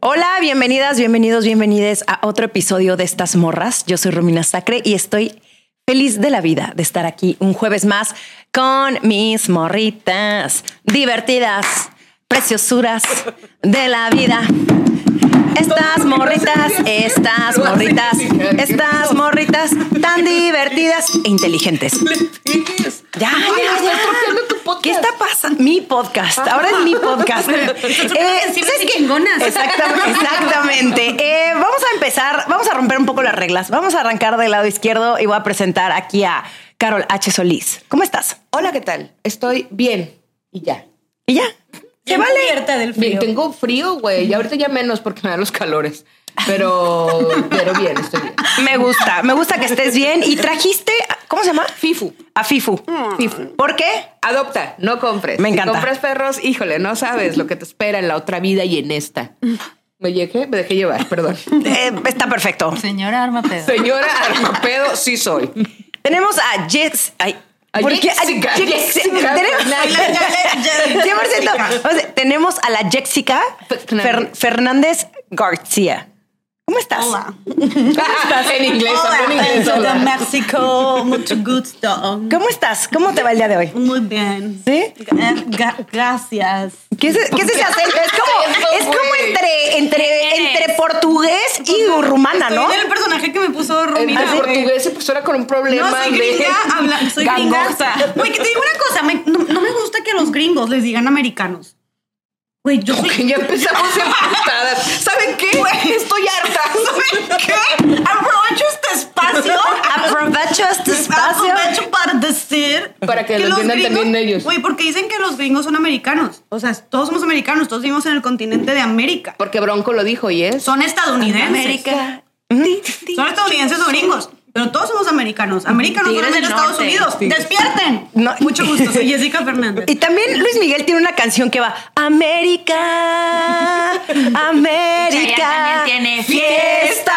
Hola, bienvenidas, bienvenidos, bienvenides a otro episodio de Estas Morras. Yo soy Romina Sacre y estoy feliz de la vida de estar aquí un jueves más con mis morritas divertidas, preciosuras de la vida. Estas morritas, estas morritas, estas morritas tan divertidas e inteligentes. Ya, ya, ya. ¿Qué está pasando? Mi podcast. Ahora es mi podcast. Eh, ¿sabes qué? Exactamente. exactamente. Eh, vamos a empezar, vamos a romper un poco las reglas. Vamos a arrancar del lado izquierdo y voy a presentar aquí a Carol H. Solís. ¿Cómo estás? Hola, ¿qué tal? Estoy bien y ya. ¿Y ya? ¿Se vale? del Bien, tengo frío, güey, y ahorita ya menos porque me dan los calores. Pero, pero bien, estoy bien. Me gusta, me gusta que estés bien. Y trajiste, ¿cómo se llama? Fifu. A Fifu. Fifu. ¿Por qué? Adopta, no compres. Me encanta. Si compras perros, híjole, no sabes lo que te espera en la otra vida y en esta. Me llegué, me dejé llevar, perdón. Eh, está perfecto. Señora Armapedo. Señora Armapedo, sí soy. Tenemos a Jex. Ay, A ¿por qué? Jessica, A Jex- Jessica tenemos- Fernández. 100%. O sea, tenemos a la Jessica Fer- Fernández García. ¿Cómo estás? Hola. en inglés, Hola, en inglés. soy de hola. México. Mucho gusto. ¿Cómo estás? ¿Cómo te va el día de hoy? Muy bien. ¿Sí? Eh, gra- gracias. ¿Qué es, qué es ese acento? Es como, es como entre, entre, entre portugués y rumana, ¿no? Soy el personaje que me puso En Romina. el portugués se persona con un problema No, soy de gringa, habla, soy gringa. gangosa. Güey, que te digo una cosa, me- no, no me gusta que a los gringos les digan americanos. Güey, yo soy... Que ya empezamos empatadas. ¿Saben qué? Estoy harta. ¿Saben qué? Aprovecho este espacio. Aprovecho este espacio. Aprovecho para decir Para que lo entiendan también ellos. Güey, porque dicen que los gringos son americanos. O sea, todos somos americanos, todos vivimos en el continente de América. Porque Bronco lo dijo y es. Son estadounidenses. América. Son estadounidenses o gringos. Pero todos somos americanos. Americanos Tigres solamente del Estados. Unidos. Tigres. ¡Despierten! No. Mucho gusto, soy Jessica Fernández. Y también Luis Miguel tiene una canción que va América, América también tiene fiesta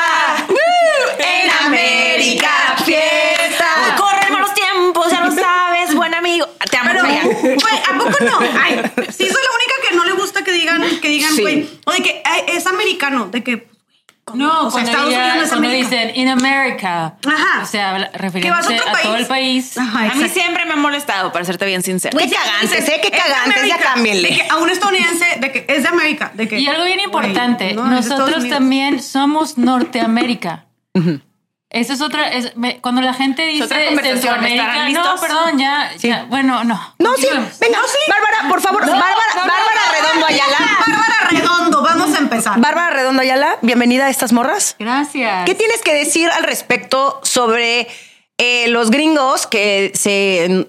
en América fiesta. Corren malos tiempos, ya lo sabes, buen amigo. Te amo, Pero, Chayanne. güey, ¿a poco no? Ay, sí, soy la única que no le gusta que digan, que digan, Sí. güey, o de que ay, es americano, de que. No, o sea, cuando, Estados Unidos no es cuando América. dicen in America. Ajá. O sea, a refiriéndose a, país. todo el país. Ajá, A mí siempre me ha molestado, para serte bien sincera. Qué cagantes, ¿eh? Qué cagantes, ya cámbienle. De que a un estadounidense, de que es de América. De que, Y algo bien importante, no, nosotros también somos Norteamérica. Esa es otra, es- me- cuando la gente dice otra conversación, Centroamérica, ¿estarán no, perdón, ya, ya, bueno, no. No, sí, venga, Bárbara, por favor, Bárbara, Bárbara Redondo Ayala. Bárbara Redondo, vamos a empezar. Bárbara Redondo Ayala, bienvenida a estas morras. Gracias. ¿Qué tienes que decir al respecto sobre eh, los gringos que se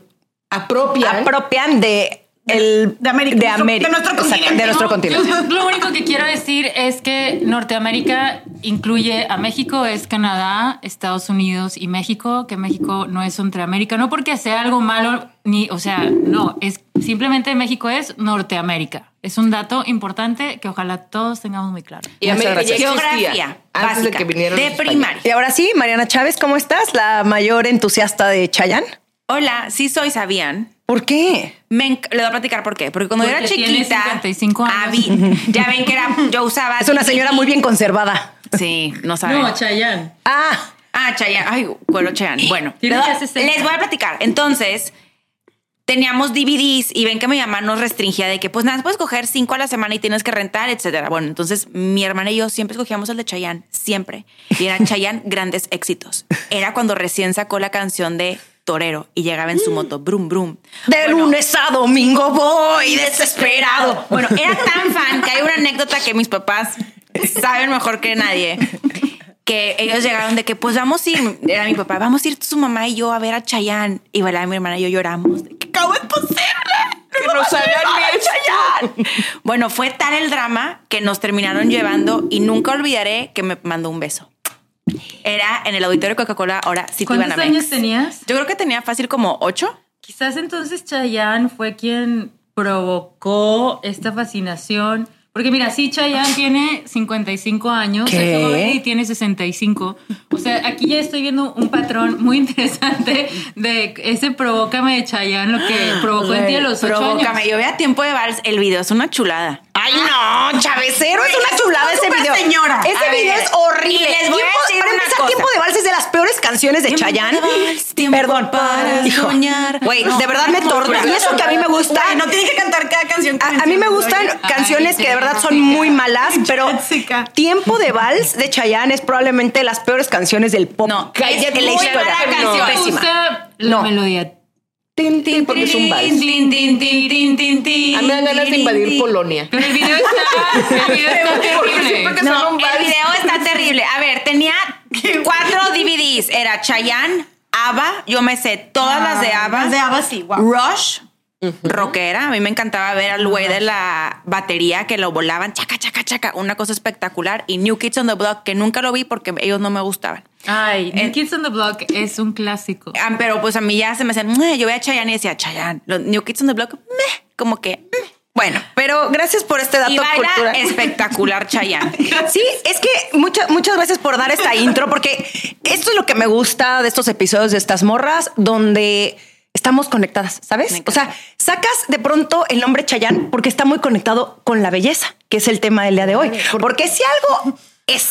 Apropian. apropian de el De América, de, nuestro- América, de nuestro Exacto, continente, de nuestro No, continente. lo único que quiero decir es que Norteamérica incluye a México, es Canadá, Estados Unidos y México, que México no es Centroamérica, no porque sea algo malo, ni, o sea, no, es simplemente México es Norteamérica. Es un dato importante que ojalá todos tengamos muy claro. Y América ya Geografía antes de básica, que vinieran de primaria. Y ahora sí, Mariana Chávez, ¿cómo estás? La mayor entusiasta de Chayanne. Hola, sí soy, ¿sabían? ¿Por qué? Me le voy a platicar por qué. Porque cuando yo era chiquita. 55 años. ah, vi- ya ven que era. Yo usaba. Es una señora muy bien conservada. Sí, no saben. No, Chayanne. Ah, Ah, Chayanne. Ay, cuero Chayanne. Bueno, Tiene les, ya 60. les voy a platicar. Entonces, teníamos DVDs y ven que mi mamá nos restringía de que, pues nada, puedes coger cinco a la semana y tienes que rentar, etcétera. Bueno, entonces mi hermana y yo siempre escogíamos el de Chayanne, siempre. Y era Chayanne grandes éxitos. Era cuando recién sacó la canción de Torero y llegaba en su moto, brum, brum. de lunes a domingo voy desesperado. Bueno, era tan fan que hay una anécdota que mis papás saben mejor que nadie. Que ellos llegaron de que, pues vamos a ir, era mi papá, vamos a ir su mamá y yo a ver a Chayanne. Y mi hermana y yo lloramos. De que, ¿Cómo es posible? Bueno, fue tal el drama que nos terminaron llevando y nunca olvidaré que me mandó un beso. Era en el auditorio Coca-Cola, ahora City ¿Cuántos años tenías? Yo creo que tenía fácil como ocho. Quizás entonces Chayanne fue quien provocó esta fascinación. Porque mira, sí, Chayanne tiene 55 años, Goyri tiene 65. O sea, aquí ya estoy viendo un patrón muy interesante de ese provócame de Chayanne, lo que provocó en ti a los 8 Provócame. años. Yo vea tiempo de vals. El video es una chulada. Ay, no, Chavecero, es una chulada es ese video. señora. Ese A video ver, es horrible. les voy a Tiempo- decir para una empezar, cosa. Tiempo de Vals es de las peores canciones de Tiempo Chayanne. de vals, tiempo Perdón. para Hijo. soñar. Güey, No, de verdad me torna. no, Y eso que a mí me gusta. No tiene que cantar cada canción. que A, a mí me gustan canciones que de verdad son muy malas, pero. Tiempo de Vals de Chayanne es probablemente las peores canciones del pop No, que es en la historia. No. canción. Me Pésima. gusta la No. melodía. Tin, tin, porque es un vals. Tin, tin, tin, tin, tin, A mí me dan ganas de invadir tin. Polonia. Pero el video está, el video está terrible. No, el video está terrible. A ver, tenía cuatro DVDs. Era Chayanne, ABBA, yo me sé todas las de ABBA. Las de ABBA, sí, wow. Rush, rockera. A mí me encantaba ver al güey de la batería que lo volaban, chaca, chaca, chaca. Una cosa espectacular. Y New Kids on the Block, que nunca lo vi porque ellos no me gustaban. Ay, New Eh, Kids on the Block es un clásico. Ah, pero pues a mí ya se me hacían, yo veía a Chayanne y decía, Chayanne, los New Kids on the Block, meh", como que... meh. Bueno, pero gracias por este dato Y baila cultural. espectacular Chayanne. Sí, es que muchas muchas gracias por dar esta intro, porque esto es lo que me gusta de estos episodios de estas morras, donde estamos conectadas, ¿sabes? O sea, sacas de pronto el nombre Chayanne porque está muy conectado con la belleza, que es el tema del día de hoy. Porque si algo es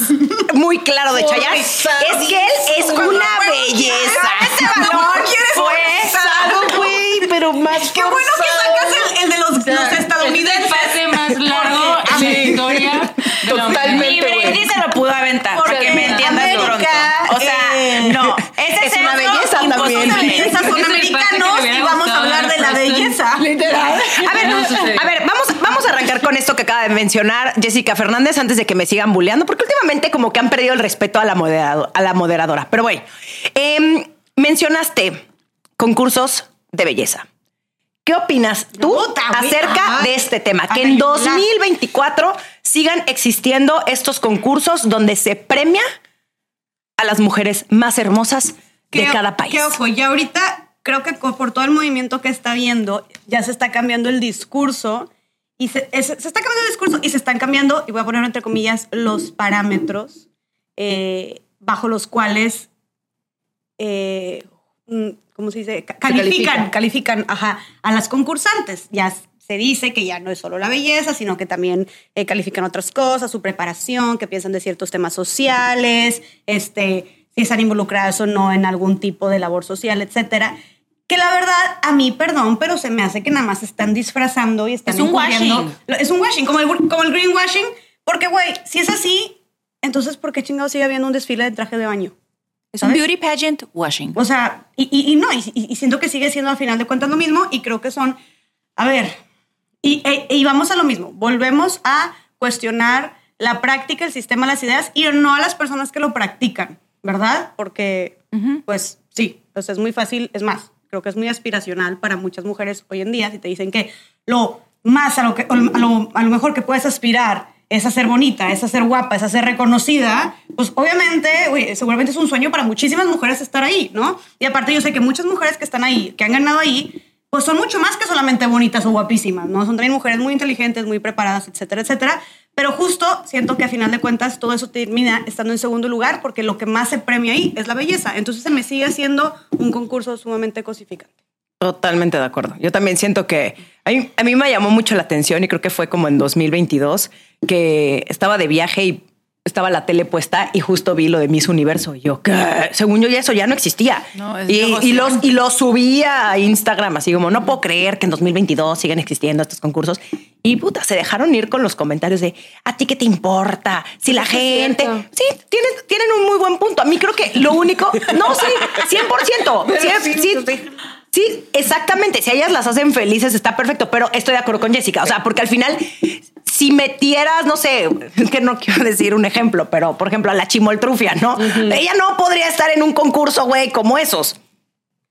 muy claro de Chayanne, es que él es una belleza. Ese ¿quieres Fue Forzado, güey, pero más Qué bueno que sacas el, el de los, los Es el estadounidenses. pase más largo en la Sí. historia. Totalmente. Ni Brady se lo pudo aventar, Porque porque me entiendas América, pronto. O sea, eh, no. Ese es una belleza también. Belleza son americanos y vamos a hablar de la belleza. Literal. A ver, a ver, vamos, vamos a arrancar con esto que acaba de mencionar Jessica Fernández antes de que me sigan bulleando, porque últimamente como que han perdido el respeto a la, moderado- a la moderadora. Pero bueno, em, mencionaste concursos de belleza. ¿Qué opinas tú Puta, acerca ajá. de este tema? Que en ver, la- 2024 sigan existiendo estos concursos donde se premia a las mujeres más hermosas de cada país. Que ojo, ya ahorita creo que por todo el movimiento que está viendo, ya se está cambiando el discurso y se, es- se está cambiando el discurso y se están cambiando, y voy a poner entre comillas, los parámetros eh, bajo los cuales, eh, mm, ¿cómo se dice? Ca- Califican, califica. califican ajá, a las concursantes. Ya se dice que ya no es solo la belleza, sino que también eh, califican otras cosas, su preparación, que piensan de ciertos temas sociales, este, si están involucradas o no en algún tipo de labor social, etcétera. Que la verdad, a mí, perdón, pero se me hace que nada más están disfrazando y están Es un washing. Es un washing, como el, como el greenwashing, porque, güey, si es así, entonces, ¿por qué chingado sigue habiendo un desfile de traje de baño? Es un beauty pageant washing. O sea, y, y- y no, y, y siento que sigue siendo al final de cuentas lo mismo y creo que son, a ver, y, e- y vamos a lo mismo, volvemos a cuestionar la práctica, el sistema, las ideas y no a las personas que lo practican, ¿verdad? Porque, pues sí, pues es muy fácil, es más, creo que es muy aspiracional para muchas mujeres hoy en día si te dicen que lo más a lo, que, a lo, a lo mejor que puedes aspirar es a ser bonita, es a ser guapa, es a ser reconocida, pues obviamente, seguramente es un sueño para muchísimas mujeres estar ahí, ¿no? Y aparte yo sé que muchas mujeres que están ahí, que han ganado ahí, pues son mucho más que solamente bonitas o guapísimas, ¿no? Son también mujeres muy inteligentes, muy preparadas, etcétera, etcétera. Pero justo siento que a final de cuentas todo eso termina estando en segundo lugar porque lo que más se premia ahí es la belleza. Entonces se me sigue haciendo un concurso sumamente cosificante. Totalmente de acuerdo. Yo también siento que a mí, a mí me llamó mucho la atención y creo que fue como en 2022 que estaba de viaje y estaba la tele puesta y justo vi lo de Miss Universo. Y yo, ¿qué? Según yo ya eso ya no existía. No, es y, los, y lo subía a Instagram, así como, no puedo creer que en 2022 sigan existiendo estos concursos. Y puta, se dejaron ir con los comentarios de, ¿a ti qué te importa? Si la gente... Sí, tienen, tienen un muy buen punto. A mí creo que lo único... No, sí, 100%. Pero Sí, sí, sí, exactamente. Si ellas las hacen felices, está perfecto, pero estoy de acuerdo con Jessica. O sea, porque al final, si metieras, no sé, es que no quiero decir un ejemplo, pero por ejemplo, a la chimoltrufia, ¿no? Ella no podría estar en un concurso, güey, como esos.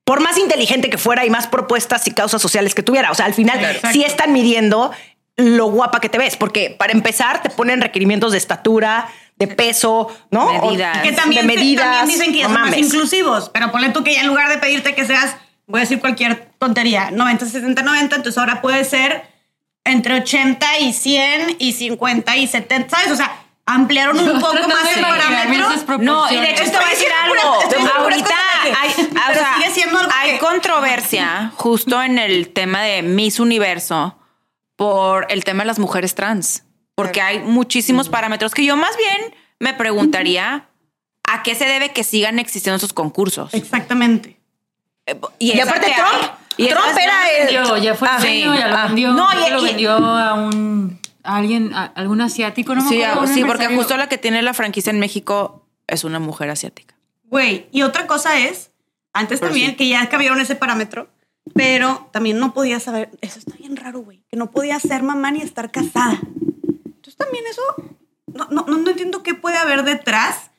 Por más inteligente que fuera y más propuestas y causas sociales que tuviera. O sea, al final, Exacto. sí están midiendo lo guapa que te ves, porque para empezar te ponen requerimientos de estatura, de peso, ¿no? O- Medidas. Que también, de medidas. también dicen que ya no son más inclusivos, pero ponle tú que ya en lugar de pedirte que seas, voy a decir cualquier tontería, 90, 70, 90, entonces ahora puede ser entre 80 y 100 y 50 y 70, ¿sabes? O sea, ampliaron un poco más el parámetro. No, y de hecho te voy a decir algo. Ahorita hay, o sea, sigue siendo algo hay que- controversia justo en el tema de Miss Universo por el tema de las mujeres trans. Porque hay muchísimos parámetros que yo más bien me preguntaría a qué se debe que sigan existiendo esos concursos. Exactamente. Y, esa aparte Trump, y Trump era el... vendió, ya fue Ah, sí. ya lo Ah. vendió. No, y- lo y- vendió a un a alguien, a algún asiático, no me Sí, acuerdo. sí, porque justo la que tiene la franquicia en México es una mujer asiática. Güey, y otra cosa es, antes Pero también, sí. que ya cambiaron ese parámetro, pero también no podía saber, eso está bien raro, güey, que no podía ser mamá ni estar casada. Entonces también eso, no, no, no, no entiendo qué puede haber detrás.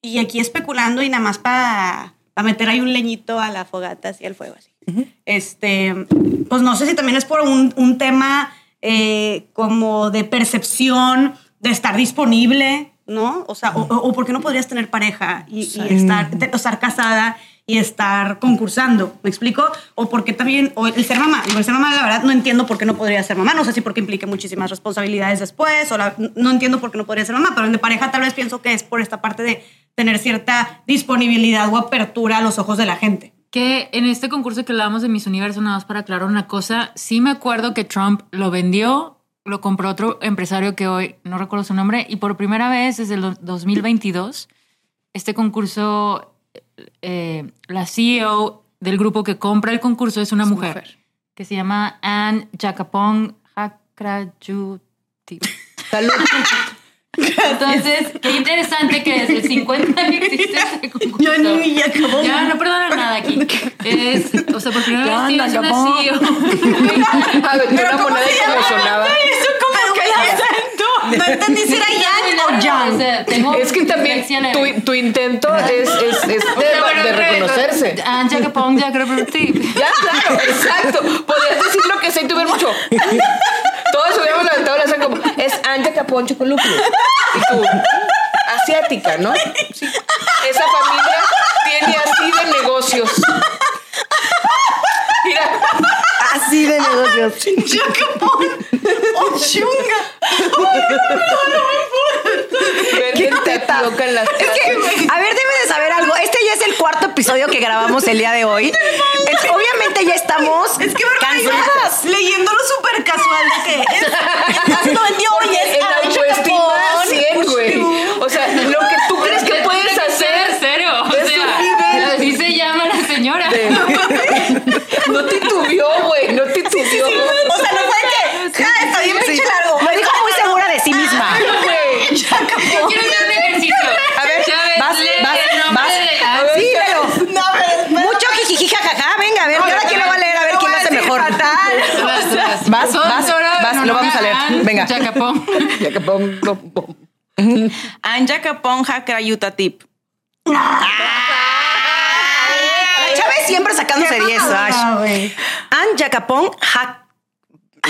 Y aquí especulando y nada más para meter ahí un leñito a la fogata, así al fuego, así. Este, pues no sé si también es por un, un tema eh, como de percepción, de estar disponible, ¿no? O sea, o, o- o por qué no podrías tener pareja y, y estar, te- o estar casada y estar concursando, ¿me explico? O porque también, o el ser mamá, el ser mamá, la verdad, no entiendo por qué no podría ser mamá, no sé si porque implique muchísimas responsabilidades después, o la- no entiendo por qué no podría ser mamá, pero el de pareja tal vez pienso que es por esta parte de tener cierta disponibilidad o apertura a los ojos de la gente. Que en este concurso que hablábamos de Miss Universo, nada más para aclarar una cosa, sí me acuerdo que Trump lo vendió, lo compró otro empresario que hoy no recuerdo su nombre, y por primera vez desde el do- 2022, este concurso, eh, la CEO del grupo que compra el concurso es una mujer, que se llama Anne Jacapong Hakrajuti. Salud. Entonces, qué interesante que desde el 50 que existe este concurso. Ya ni ya acabó. Ya, no perdona nada aquí. Es, o sea, por primera vez tienes una? CEO. Una moneda como sonaba. Eso como que No entendí si era Yang o O Yang. sea, tengo Es que también tu, tu intento es, es, es O de, reconocerse. Ah, ya que pongo, ya creo que sí. Ya, claro, exacto. Podrías decir lo que sé y tuviera mucho. Todos hubiéramos levantado la como, es Anja Caponcho con lúpulo. Y tú, asiática, ¿no? Sí. Esa familia tiene así de negocios. Mira, Así de negocios. Jacapón o Chunga. venden tapioca en las Es que, a ver, debe de saber algo. Este ya es el cuarto episodio que grabamos el día de hoy. Es- obviamente ya estamos Es que me cansadas. leyéndolo súper casual que es, es no vendió hoy es En Anja autoestima Capón. 100, güey. O sea, lo que tú crees que puedes hacer. Cero. O sea, así se llama la señora. No titubió, güey. No titubió. O sea, no fue que, ja, está bien pinche largo. Lo dijo muy segura de sí misma. Güey. Yo quiero hacer un ejercicio. A ver, vas, vas, vas. sí, pero No, pero mucho jijiji jajaja. Venga, a ver, ¿y ahora quién lo va a leer? A ver quién lo Vas, Vas, vas, Sora, vas, lo vamos a leer. Venga. Chacapón. Ya que pom, pom, pom. Anja Crayuta Tip. La Chávez siempre sacándose 10. Ash. Ah, güey. An Jacapón Jac...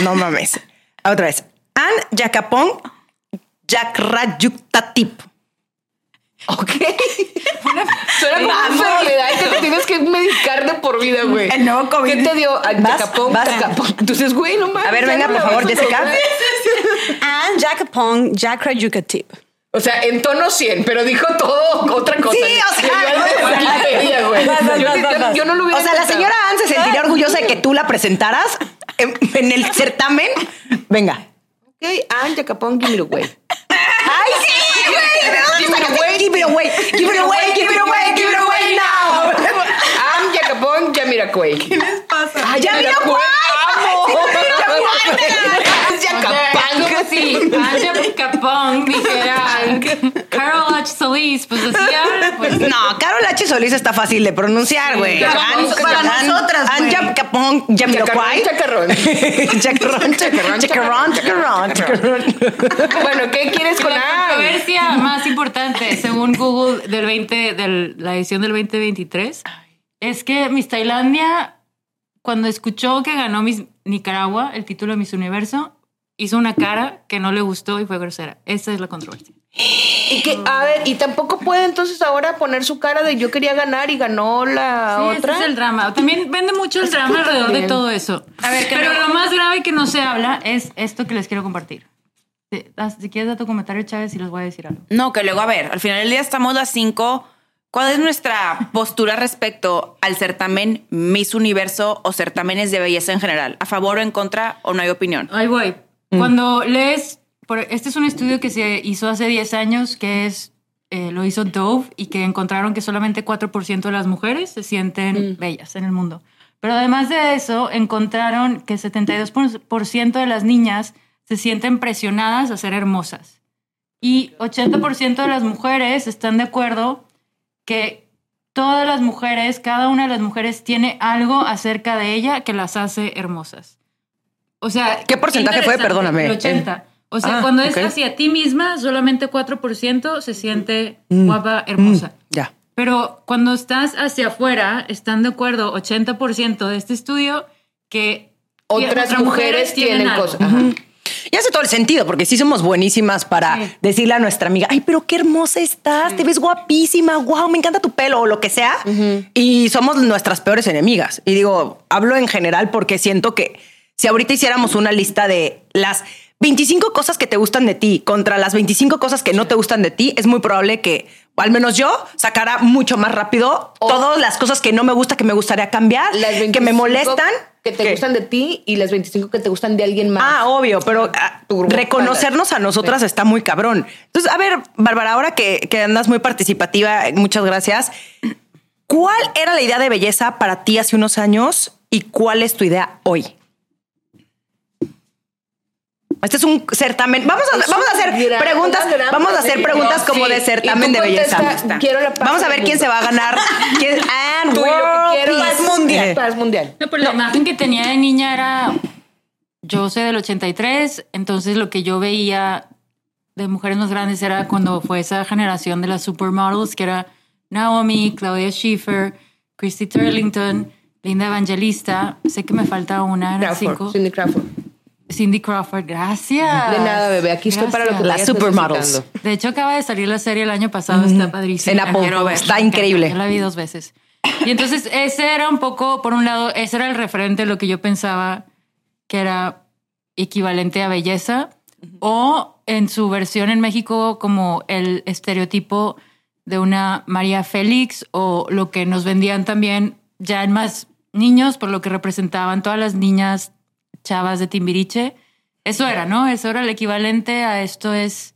No mames. Otra vez. An Jacapón Jacrayuktatip. Ok. Suena como una enfermedad que te tienes que medicar de por vida, güey. El nuevo COVID. ¿Qué te dio? Vas, Tacapón, tacapón. Entonces, güey, no mames. A ver, venga, por favor, Jessica. And Jacapong Jacrayukatip. O sea, en tono 100, pero dijo todo otra cosa. Sí, o sea, Yo- no lo hubiera O sea, la señora Ann se sentiría orgullosa de que tú la presentaras en, en el certamen. Venga. Ok, ah, Jacapón, give me away. ¡Ay, sí, güey! ¿De dónde? away. Give it away, give it away, give it away now. I'm Jacobón Yamiracuay. ¿Qué les pasa? ¡Yamiracuay! ¡Amo! ¡Yamiracuay! Como si Anja Capón dijera Carol H. Solis, pues decía, pues No, Carol H. Solís está fácil de pronunciar, güey. Para nosotras, güey. Anja Capón, Yamiroquai. Chacarrón, Chacarrón, chacarrón, chacarrón, chacarrón, chacarrón. Bueno, ¿qué quieres con la controversia más importante, según Google del 20, de la edición del 2023, es que Miss Tailandia, cuando escuchó que ganó Miss Nicaragua, el título de Miss Universo, hizo una cara que no le gustó y fue grosera. Esa es la controversia. Y que, a ver, y tampoco puede entonces ahora poner su cara de yo quería ganar y ganó la Sí, ese otra. es el drama. También vende mucho el drama alrededor de todo eso. A ver, Pero lo más grave que no se habla es esto que les quiero compartir. Si, das- si quieres dar tu comentario, Chávez, y les voy a decir algo. No, que luego, a ver, al final del día estamos las cinco. ¿Cuál es nuestra postura respecto al certamen Miss Universo o certámenes de belleza en general? ¿A favor o en contra o no hay opinión? Ahí voy. Mm. Cuando lees, por- este es un estudio que se hizo hace 10 años, que es, eh, lo hizo Dove, y que encontraron que solamente 4% de las mujeres se sienten Mm. bellas en el mundo. Pero además de eso, encontraron que 72% de las niñas se sienten presionadas a ser hermosas. Y 80% de las mujeres están de acuerdo que todas las mujeres, cada una de las mujeres tiene algo acerca de ella que las hace hermosas. O sea, ¿Qué porcentaje fue? Perdóname. El 80. O sea, Ah, cuando es hacia ti misma, solamente 4% se siente Mm. guapa, hermosa. Ya. Pero cuando estás hacia afuera, están de acuerdo 80% de este estudio que Otras mujeres tienen algo. cosas. Ajá. Y hace todo el sentido, porque sí somos buenísimas para Sí. decirle a nuestra amiga, ay, pero qué hermosa estás, te ves guapísima, wow, me encanta tu pelo o lo que sea. Y somos nuestras peores enemigas. Y digo, hablo en general porque siento que si ahorita hiciéramos una lista de las 25 cosas que te gustan de ti contra las 25 cosas que no te gustan de ti, es muy probable que, o al menos yo, sacara mucho más rápido O- todas las cosas que no me gusta, que me gustaría cambiar, Las que 25 me molestan. Que te gustan de ti y las 25 que te gustan de alguien más. Ah, obvio, pero ah, Turbo reconocernos a nosotras está muy cabrón. Entonces, a ver, Bárbara, ahora que, que andas muy participativa, muchas gracias. ¿Cuál era la idea de belleza para ti hace unos años y cuál es tu idea hoy? Este es un certamen. Vamos a, vamos a hacer gran- preguntas. gran Vamos a hacer pregunta. preguntas como Sí. de certamen de belleza. quiero la paz Vamos a ver quién se va a ganar. ¿Quién? And Tú y lo que world quiero peace. es mundial. Eh, Paz mundial. No, pero la imagen que tenía de niña era. Yo soy del 83, entonces lo que yo veía de mujeres más grandes era cuando fue esa generación de las supermodels, que era Naomi, Claudia Schiffer, Christy Turlington, Linda Evangelista. Sé que me falta una, eran Crawford, cinco. Cindy Crawford. Cindy Crawford, gracias. De nada, bebé. Aquí estoy para lo que Las supermodels. De hecho, acaba de salir la serie el año pasado, está padrísima. En Apple. Quiero ver. Está increíble. Yo la vi dos veces. Y entonces ese era un poco, por un lado, ese era el referente de lo que yo pensaba que era equivalente a belleza o en su versión en México como el estereotipo de una María Félix o lo que nos vendían también ya en más niños por lo que representaban todas las niñas chavas de Timbiriche. Eso era, ¿no? Eso era el equivalente a esto es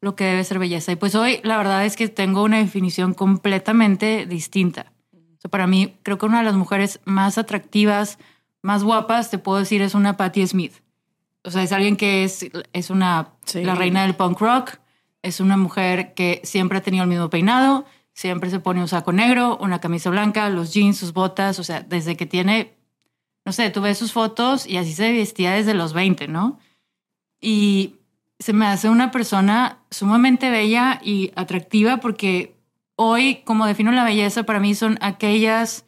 lo que debe ser belleza. Y pues hoy la verdad es que tengo una definición completamente distinta. O sea, para mí creo que una de las mujeres más atractivas, más guapas, te puedo decir, es una Patti Smith. O sea, es alguien que es, es una, Sí. la reina del punk rock, es una mujer que siempre ha tenido el mismo peinado, siempre se pone un saco negro, una camisa blanca, los jeans, sus botas, o sea, desde que tiene, no sé, tú ves sus fotos y así se vestía desde los 20, ¿no? Y se me hace una persona sumamente bella y atractiva porque hoy, como defino la belleza, para mí son aquellas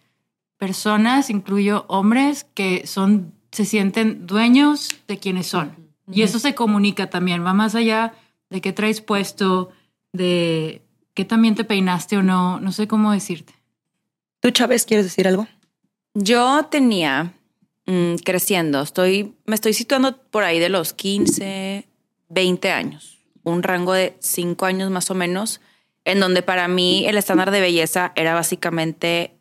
personas, incluyo hombres, que son, se sienten dueños de quienes son. Y eso se comunica también, va más allá de qué traes puesto, de qué también te peinaste o no, no sé cómo decirte. ¿Tú, Chávez, quieres decir algo? Yo tenía mm, creciendo, estoy, me estoy situando por ahí de los 15, 20 años, un rango de 5 años más o menos, en donde para mí el estándar de belleza era básicamente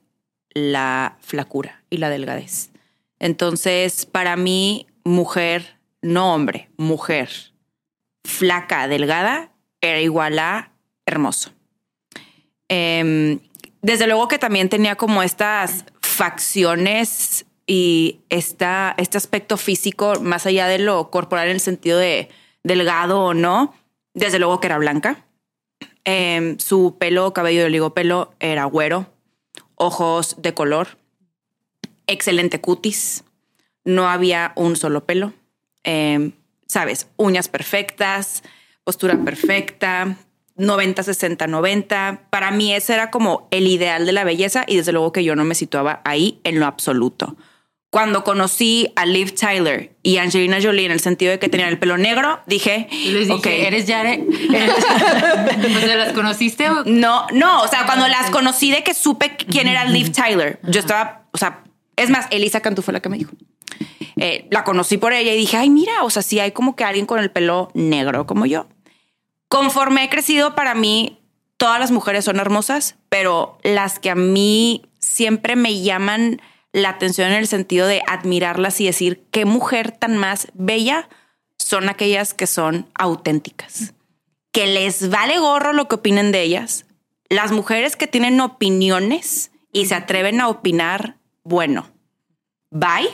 la flacura y la delgadez. Entonces, para mí, mujer, no hombre, mujer, flaca, delgada, era igual a hermoso. Em, desde luego que también tenía como estas facciones y esta, este aspecto físico, más allá de lo corporal en el sentido de delgado o no, desde luego que era blanca. Em, su pelo, cabello de oligopelo era güero, ojos de color, excelente cutis, no había un solo pelo, Em, sabes, uñas perfectas, postura perfecta, 90, 60, 90. Para mí ese era como el ideal de la belleza y desde luego que yo no me situaba ahí en lo absoluto. Cuando conocí a Liv Tyler y Angelina Jolie en el sentido de que tenían el pelo negro, dije, les dije, ¿eres o sea, ¿las conociste? o- no, no, o sea, cuando las conocí de que supe quién era Liv Tyler, yo estaba, o sea, es más, Elisa Cantú fue la que me dijo. Eh, la conocí por ella y dije, ay, mira, o sea, sí hay como que alguien con el pelo negro como yo. Conforme he crecido, para mí, todas las mujeres son hermosas, pero las que a mí siempre me llaman la atención en el sentido de admirarlas y decir qué mujer tan más bella son aquellas que son auténticas, que les vale gorro lo que opinen de ellas. Las mujeres que tienen opiniones y se atreven a opinar, bueno, bye.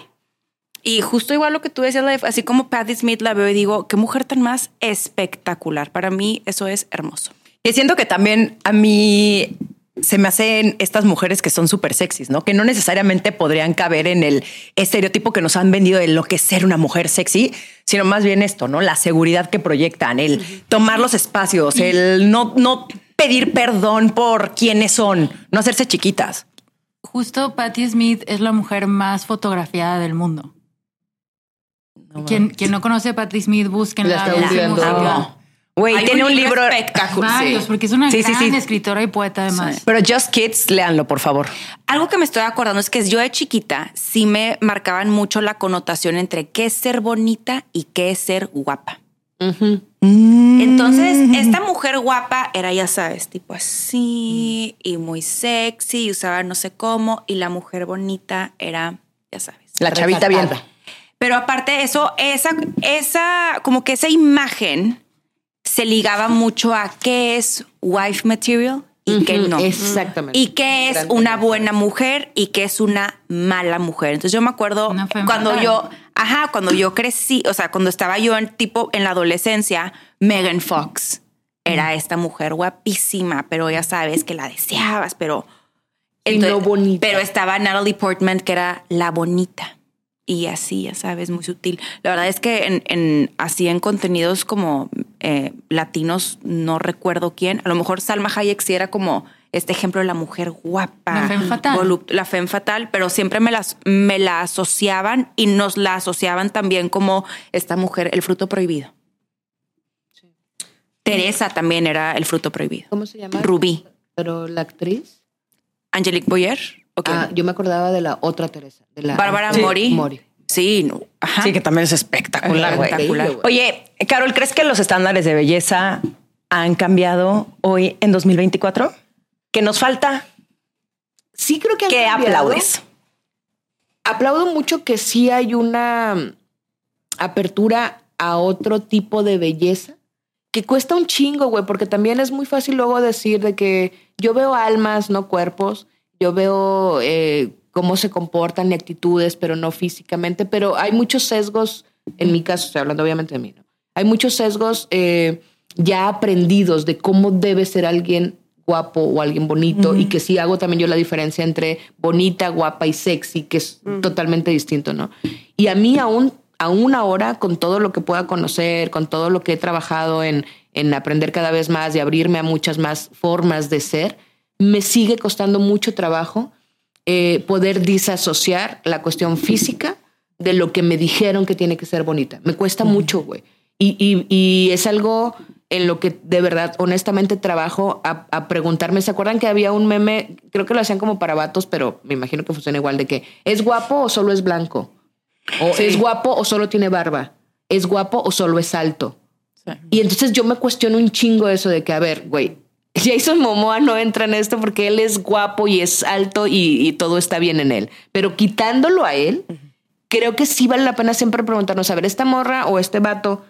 Y justo igual lo que tú decías, así como Patti Smith la veo y digo, qué mujer tan más espectacular. Para mí eso es hermoso. Y siento que también a mí se me hacen estas mujeres que son súper sexys, ¿no? Que no necesariamente podrían caber en el estereotipo que nos han vendido de lo que es ser una mujer sexy, sino más bien esto, ¿no? La seguridad que proyectan, el tomar los espacios, el no, no pedir perdón por quienes son, no hacerse chiquitas. Justo Patti Smith es la mujer más fotografiada del mundo. quien, quien no conoce a Patti Smith, búsquenla. La está Güey, tiene un libro, espectacular. Varios, porque es una Sí, sí, gran sí. escritora y poeta además. pero Just Kids, léanlo, por favor. Algo que me estoy acordando es que yo de chiquita sí me marcaban mucho la connotación entre qué es ser bonita y qué es ser guapa. Entonces, esta mujer guapa era, ya sabes, tipo así y muy sexy y usaba no sé cómo. Y la mujer bonita era, ya sabes. La chavita bien. Pero aparte de eso, esa, esa, como que esa imagen se ligaba mucho a qué es wife material y qué no. Exactamente. Y qué es Gran una buena mujer y qué es una mala mujer. Entonces yo me acuerdo cuando yo, ajá, cuando yo crecí, o sea, cuando estaba yo en tipo en la adolescencia, Megan Fox era esta mujer guapísima, pero ya sabes que la deseabas, pero Y no bonita. Pero estaba Natalie Portman que era la bonita y así, ya sabes, muy sutil. La verdad es que en, en así en contenidos como eh, latinos, no recuerdo quién. A lo mejor Salma Hayek sí era como este ejemplo de la mujer guapa. La femme volup- La femme fatal, pero siempre me, las, me la asociaban y nos la asociaban también como esta mujer, el fruto prohibido. Teresa también era el fruto prohibido. ¿Cómo se llama? Rubí. Pero la actriz. Angelique Boyer. ¿O quién? Ah, yo me acordaba de la otra Teresa. De la Bárbara Sí, Mori. Mori. Sí, no. Ajá. Sí, que también es espectacular, güey. Espectacular. Oye, Carol, ¿crees que los estándares de belleza han cambiado hoy en 2024? ¿Qué nos falta? Sí, creo que ¿Qué aplaudes? Aplaudo mucho que sí hay una apertura a otro tipo de belleza que cuesta un chingo, güey, porque también es muy fácil luego decir de que yo veo almas, no cuerpos, yo veo eh, cómo se comportan y actitudes, pero no físicamente, pero hay muchos sesgos, en mi caso, estoy hablando obviamente de mí, ¿no? Hay muchos sesgos eh, ya aprendidos de cómo debe ser alguien guapo o alguien bonito y que sí hago también yo la diferencia entre bonita, guapa y sexy, que es totalmente distinto, ¿no? Y a mí aún, aún ahora, con todo lo que pueda conocer, con todo lo que he trabajado en, en aprender cada vez más y abrirme a muchas más formas de ser, me sigue costando mucho trabajo eh, poder disasociar la cuestión física de lo que me dijeron que tiene que ser bonita. Me cuesta mucho, güey. Y, y- y es algo en lo que de verdad, honestamente, trabajo a, a preguntarme. ¿Se acuerdan que había un meme? Creo que lo hacían como para vatos, pero me imagino que funciona igual, de que ¿es guapo o solo es blanco? ¿O es guapo o solo tiene barba? ¿Es guapo o solo es alto? Y entonces yo me cuestiono un chingo eso de que, a ver, güey, Jason Momoa no entra en esto porque él es guapo y es alto y, y todo está bien en él. Pero quitándolo a él, creo que sí vale la pena siempre preguntarnos, a ver, esta morra o este vato,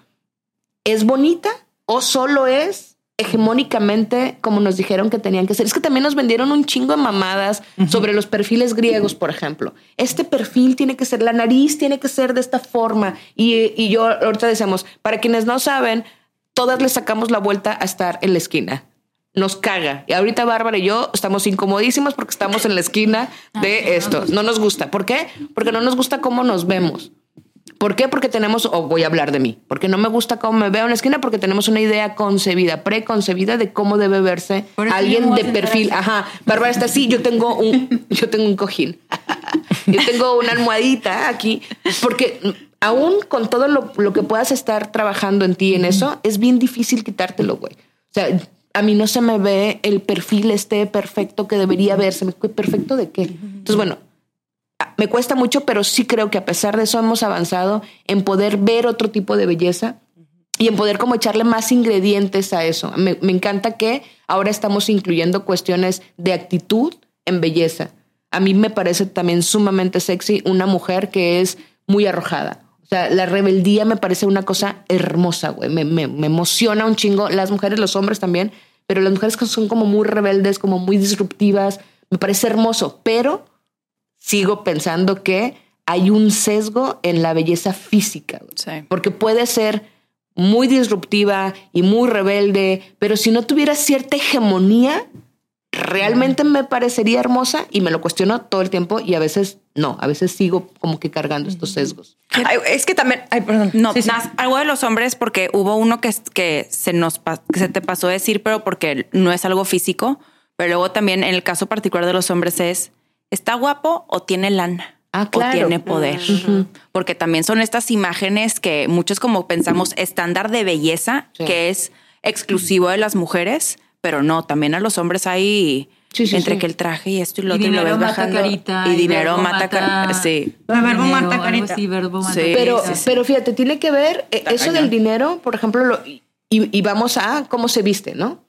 ¿es bonita o solo es hegemónicamente como nos dijeron que tenían que ser? Es que también nos vendieron un chingo de mamadas sobre los perfiles griegos, por ejemplo. Este perfil tiene que ser, la nariz tiene que ser de esta forma. Y, y yo ahorita decíamos, para quienes no saben, todas le sacamos la vuelta a estar en la esquina. Nos caga. Y ahorita Bárbara y yo estamos incomodísimos porque estamos en la esquina de esto. No nos gusta. ¿Por qué? Porque no nos gusta cómo nos vemos. ¿Por qué? Porque tenemos, o voy a hablar de mí, porque no me gusta cómo me veo en la esquina, porque tenemos una idea concebida, preconcebida de cómo debe verse alguien de perfil. Ajá, Bárbara está así, yo tengo un, yo tengo un cojín. Yo tengo una almohadita aquí, porque aún con todo lo, lo que puedas estar trabajando en ti en eso, es bien difícil quitártelo, güey. O sea, a mí no se me ve el perfil este perfecto que debería verse. ¿Perfecto de qué? Entonces, bueno, me cuesta mucho, pero sí creo que a pesar de eso hemos avanzado en poder ver otro tipo de belleza y en poder como echarle más ingredientes a eso. Me, me encanta que ahora estamos incluyendo cuestiones de actitud en belleza. A mí me parece también sumamente sexy una mujer que es muy arrojada. O sea, la rebeldía me parece una cosa hermosa, güey. Me, me, me emociona un chingo. Las mujeres, los hombres también, pero las mujeres que son como muy rebeldes, como muy disruptivas, me parece hermoso. Pero sigo pensando que hay un sesgo en la belleza física. Sí. Porque puede ser muy disruptiva y muy rebelde, pero si no tuviera cierta hegemonía, realmente me parecería hermosa y me lo cuestiono todo el tiempo y a veces no, a veces sigo como que cargando estos sesgos. Ay, es que también, ay, perdón. No, Sí, sí. nas- algo de los hombres porque hubo uno que, que se nos que se te pasó a decir, pero porque no es algo físico. Pero luego también en el caso particular de los hombres es ¿está guapo o tiene lana? Ah, claro. O tiene poder. Porque también son estas imágenes que muchos como pensamos estándar de belleza, Sí. que es exclusivo de las mujeres, pero no, también a los hombres hay Sí, sí, entre sí. que el traje y esto y lo Y otro y lo ves mata bajando. carita. y dinero verbo mata, carita. Sí. Verbo dinero, mata carita. así, verbo mata. Pero, sí, sí. pero fíjate, tiene que ver eh, eso cañón. del dinero, por ejemplo, lo- y, y vamos a cómo se viste, ¿no?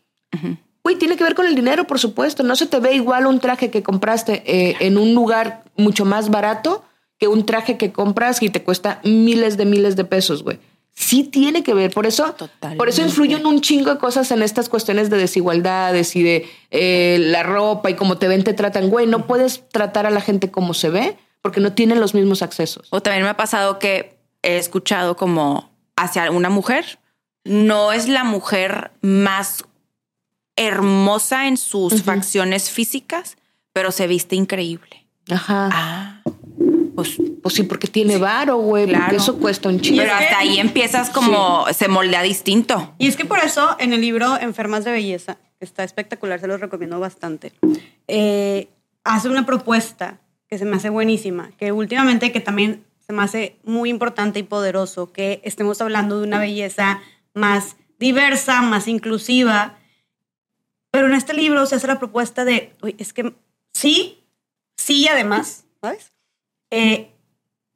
Güey, tiene que ver con el dinero, por supuesto. No se te ve igual un traje que compraste eh, en un lugar mucho más barato que un traje que compras y te cuesta miles de miles de pesos, güey. Sí tiene que ver, por eso, Totalmente. por eso influyen un chingo de cosas en estas cuestiones de desigualdades y de eh, la ropa y cómo te ven, te tratan, güey. No puedes tratar a la gente como se ve porque no tienen los mismos accesos. O también me ha pasado que he escuchado como hacia una mujer, no es la mujer más hermosa en sus facciones físicas, pero se viste increíble. Ajá. Ah, pues Pues sí, porque tiene varo, güey. Porque Claro. eso cuesta un chingo. pero es que- hasta ahí empiezas como se moldea distinto. Y es que por eso en el libro Enfermas de Belleza, que está espectacular, se los recomiendo bastante, eh, hace una propuesta que se me hace buenísima, que últimamente que también se me hace muy importante y poderoso, que estemos hablando de una belleza más diversa, más inclusiva. Pero en este libro se hace la propuesta de, "Oye, es que sí, sí y además, ¿sabes? Eh,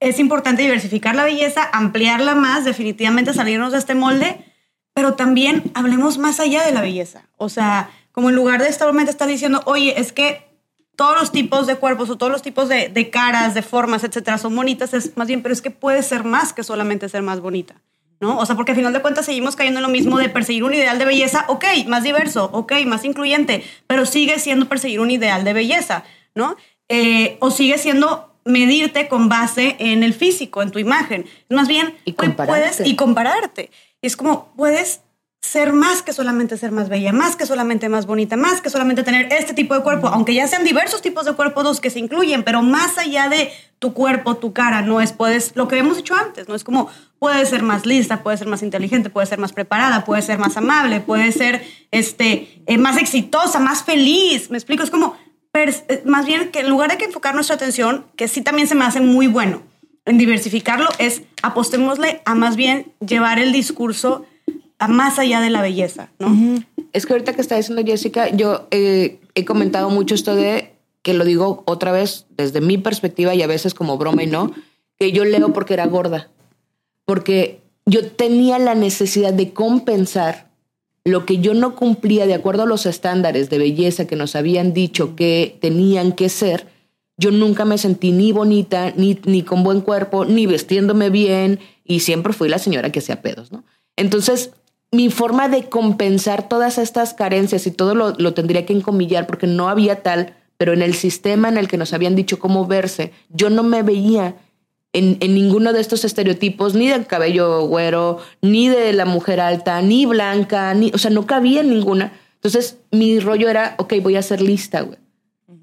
es importante diversificar la belleza, ampliarla más, definitivamente salirnos de este molde, pero también hablemos más allá de la belleza. O sea, como en lugar de solamente estar diciendo, oye, es que todos los tipos de cuerpos o todos los tipos de, de caras, de formas, etcétera, son bonitas, es más bien, pero es que puede ser más que solamente ser más bonita. ¿No? O sea, porque al final de cuentas seguimos cayendo en lo mismo de perseguir un ideal de belleza, ok, más diverso, ok, más incluyente, pero sigue siendo perseguir un ideal de belleza, ¿no? Eh, o sigue siendo medirte con base en el físico, en tu imagen. Más bien, Y compararte. puedes y compararte. Es como puedes ser más que solamente ser más bella, más que solamente más bonita, más que solamente tener este tipo de cuerpo, aunque ya sean diversos tipos de cuerpos los que se incluyen, pero más allá de tu cuerpo, tu cara, no es, puedes, lo que hemos dicho antes, no es como puedes ser más lista, puedes ser más inteligente, puedes ser más preparada, puedes ser más amable, puedes ser este, eh, más exitosa, más feliz, me explico, es como, más bien que en lugar de que enfocar nuestra atención, que sí también se me hace muy bueno en diversificarlo, es apostémosle a más bien llevar el discurso a más allá de la belleza, ¿no? Es que ahorita que está diciendo Jessica, yo eh, he comentado mucho esto de que lo digo otra vez desde mi perspectiva y a veces como broma y no, que yo leo porque era gorda. Porque yo tenía la necesidad de compensar lo que yo no cumplía de acuerdo a los estándares de belleza que nos habían dicho que tenían que ser. Yo nunca me sentí ni bonita, ni, ni con buen cuerpo, ni vestiéndome bien, y siempre fui la señora que hacía pedos, ¿no? Entonces, mi forma de compensar todas estas carencias y todo lo, lo tendría que encomillar porque no había tal, pero en el sistema en el que nos habían dicho cómo verse, yo no me veía en, en ninguno de estos estereotipos, ni del cabello güero, ni de la mujer alta, ni blanca, ni, o sea, no cabía en ninguna. Entonces, mi rollo era, ok, voy a ser lista, güey.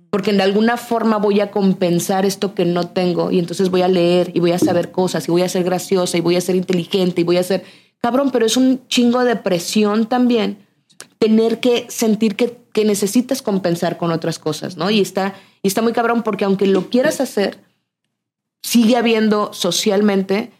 Porque de alguna forma voy a compensar esto que no tengo y entonces voy a leer y voy a saber cosas y voy a ser graciosa y voy a ser inteligente y voy a ser cabrón, pero es un chingo de presión también tener que sentir que, que necesitas compensar con otras cosas, ¿no? Y está, y está muy cabrón porque aunque lo quieras hacer, sigue habiendo socialmente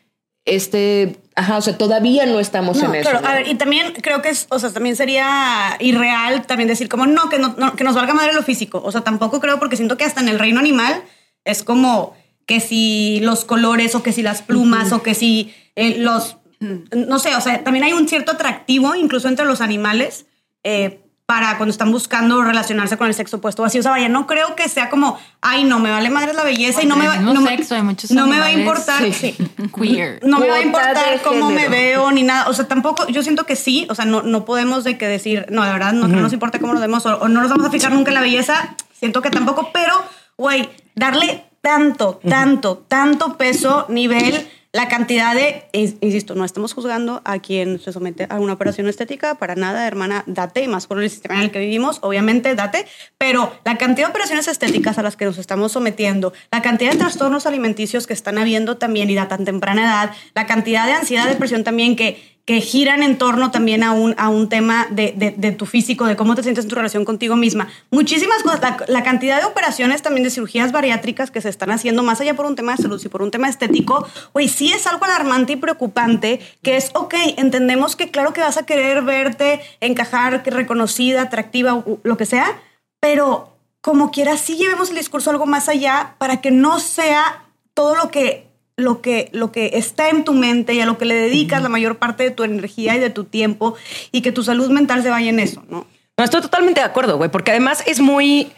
este, ajá, o sea, todavía no estamos No, en eso. claro, ¿no? a ver, y también creo que es, o sea, también sería irreal también decir como no que, no, no, que nos valga madre lo físico. O sea, tampoco creo porque siento que hasta en el reino animal es como que si los colores o que si las plumas o que si eh, los, no sé, o sea, también hay un cierto atractivo incluso entre los animales. eh, para cuando están buscando relacionarse con el sexo opuesto o así. O sea, vaya, no creo que sea como, ay, no, me vale madre la belleza y no me va, no me- sexo, hay muchos no me va a importar. Sí. Queer. No me va a importar cómo me veo ni nada. O sea, tampoco, yo siento que sí. O sea, no, no podemos de que decir, no, de verdad, no, nos importa cómo nos vemos o, o no nos vamos a fijar nunca en la belleza. Siento que tampoco, pero, güey, darle tanto, tanto, tanto peso, nivel, la cantidad de, ins- insisto, no estamos juzgando a quien se somete a una operación estética, para nada, hermana, date, y más por el sistema en el que vivimos, obviamente, date, pero la cantidad de operaciones estéticas a las que nos estamos sometiendo, la cantidad de trastornos alimenticios que están habiendo también y a tan temprana edad, la cantidad de ansiedad, depresión también que, que giran en torno también a un, a un tema de, de- tu físico, de cómo te sientes en tu relación contigo misma. Muchísimas cosas, la, cantidad de operaciones también de cirugías bariátricas que se están haciendo, más allá por un tema de salud y por un tema estético, güey, sí es algo alarmante y preocupante, que es, ok, entendemos que claro que vas a querer verte, encajar, reconocida, atractiva, lo que sea, pero como quiera, sí llevemos el discurso algo más allá para que no sea todo lo que lo que, lo que está en tu mente y a lo que le dedicas la mayor parte de tu energía y de tu tiempo y que tu salud mental se vaya en eso, ¿no? No, estoy totalmente de acuerdo, güey, porque además es muy,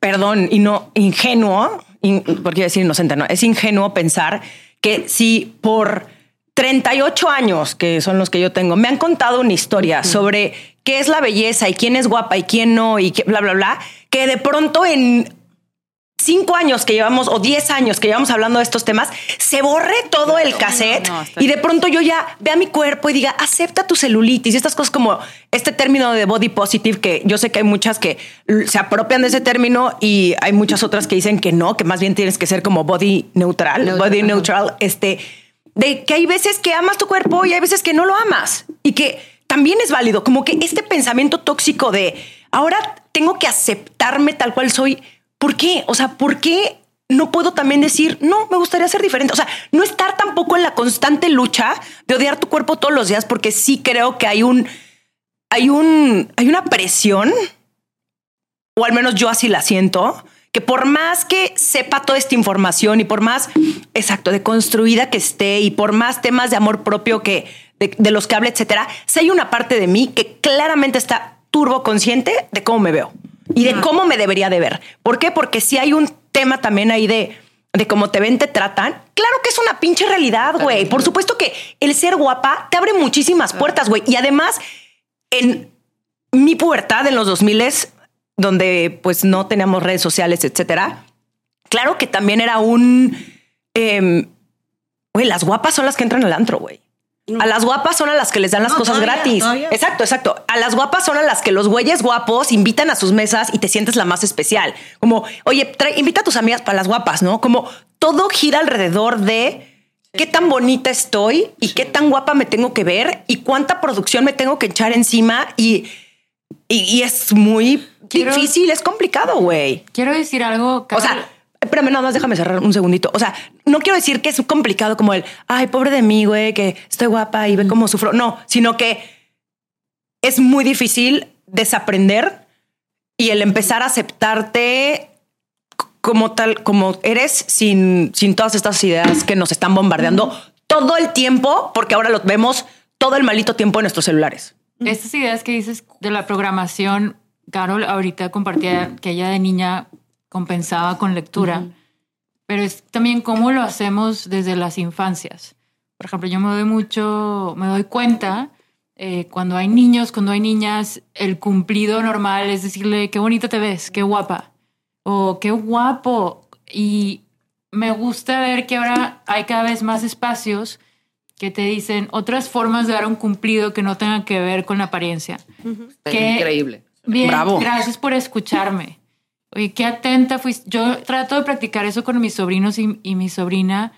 perdón, y no ingenuo, in- porque iba a decir inocente, no, es ingenuo pensar que si por 38 años, que son los que yo tengo, me han contado una historia sobre qué es la belleza y quién es guapa y quién no y qué, bla, bla, bla, que de pronto en cinco años que llevamos o diez años que llevamos hablando de estos temas, se borre todo el cassette no, y de pronto yo ya vea mi cuerpo y diga, acepta tu celulitis y estas cosas como este término de body positive, que yo sé que hay muchas que se apropian de ese término y hay muchas otras que dicen que no, que más bien tienes que ser como body neutral, Neutral, body neutral, este, de que hay veces que amas tu cuerpo y hay veces que no lo amas y que también es válido, como que este pensamiento tóxico de ahora tengo que aceptarme tal cual soy. ¿Por qué? O sea, ¿por qué no puedo también decir, no, me gustaría ser diferente? O sea, no estar tampoco en la constante lucha de odiar tu cuerpo todos los días, porque sí creo que hay un, hay un, hay una presión, o al menos yo así la siento, que por más que sepa toda esta información y por más, exacto, de construida que esté y por más temas de amor propio que de, los que hable, etcétera, si hay una parte de mí que claramente está turbo consciente de cómo me veo y de cómo me debería de ver. ¿Por qué? Porque si hay un tema también ahí de, de cómo te ven, te tratan. Claro que es una pinche realidad, güey. Por supuesto que el ser guapa te abre muchísimas puertas, güey. Y además, en mi pubertad en los 2000 donde pues no teníamos redes sociales, etcétera. Claro que también era un, em, güey, las guapas son las que entran al antro, güey. A las guapas son a las que les dan las No, cosas todavía, gratis. todavía. Exacto, exacto. A las guapas son a las que los güeyes guapos invitan a sus mesas y te sientes la más especial. Como, oye, trae- invita a tus amigas para las guapas, ¿no? Como todo gira alrededor de qué tan bonita estoy y qué tan guapa me tengo que ver y cuánta producción me tengo que echar encima y, y, y es muy Quiero- difícil, es complicado, güey. Quiero decir algo. O sea, espérame, nada más déjame cerrar un segundito. O sea, no quiero decir que es complicado como el, ay, pobre de mí, güey, que estoy guapa y ve cómo sufro. No, sino que es muy difícil desaprender y el empezar a aceptarte como tal, como eres, sin, sin todas estas ideas que nos están bombardeando todo el tiempo, porque ahora lo vemos todo el malito tiempo en nuestros celulares. Estas ideas que dices de la programación, Carol ahorita compartía que ella de niña compensaba con lectura, pero es también cómo lo hacemos desde las infancias. Por ejemplo, yo me doy mucho, me doy cuenta eh, cuando hay niños, cuando hay niñas, el cumplido normal es decirle qué bonita te ves, qué guapa o qué guapo. Y me gusta ver que ahora hay cada vez más espacios que te dicen otras formas de dar un cumplido que no tengan que ver con la apariencia. Que- Increíble. Bien, Bravo. gracias por escucharme. Oye, qué atenta fuiste. Yo trato de practicar eso con mis sobrinos y, y mi sobrina,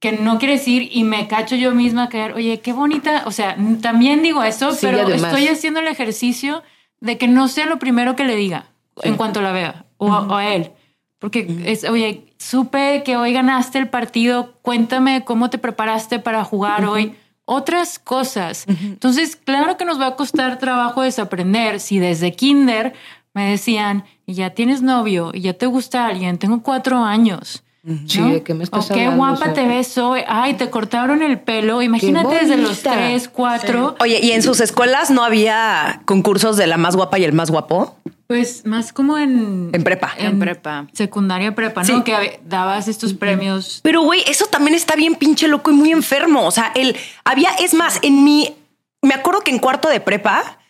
que no quiere decir, y me cacho yo misma caer, oye, qué bonita. O sea, también digo eso, Sí, pero además. estoy haciendo el ejercicio de que no sea lo primero que le diga en cuanto la vea, o, a- o a él. Porque es, oye, supe que hoy ganaste el partido, cuéntame cómo te preparaste para jugar hoy. Otras cosas. Entonces, claro que nos va a costar trabajo desaprender. Si desde kinder me decían, y ya tienes novio, y ya te gusta alguien, tengo cuatro años. Sí, ¿no? ¿de qué me estás O qué hablando? guapa O sea, te ves hoy. Ay, te cortaron el pelo. Imagínate desde los tres, cuatro. Oye, ¿y en sus escuelas no había concursos de la más guapa y el más guapo? Pues más como en... En prepa. En prepa. Secundaria prepa, ¿no? Sí. Que dabas estos premios. Pero, güey, eso también está bien pinche loco y muy enfermo. O sea, el había, es más, en mi, me acuerdo que en cuarto de prepa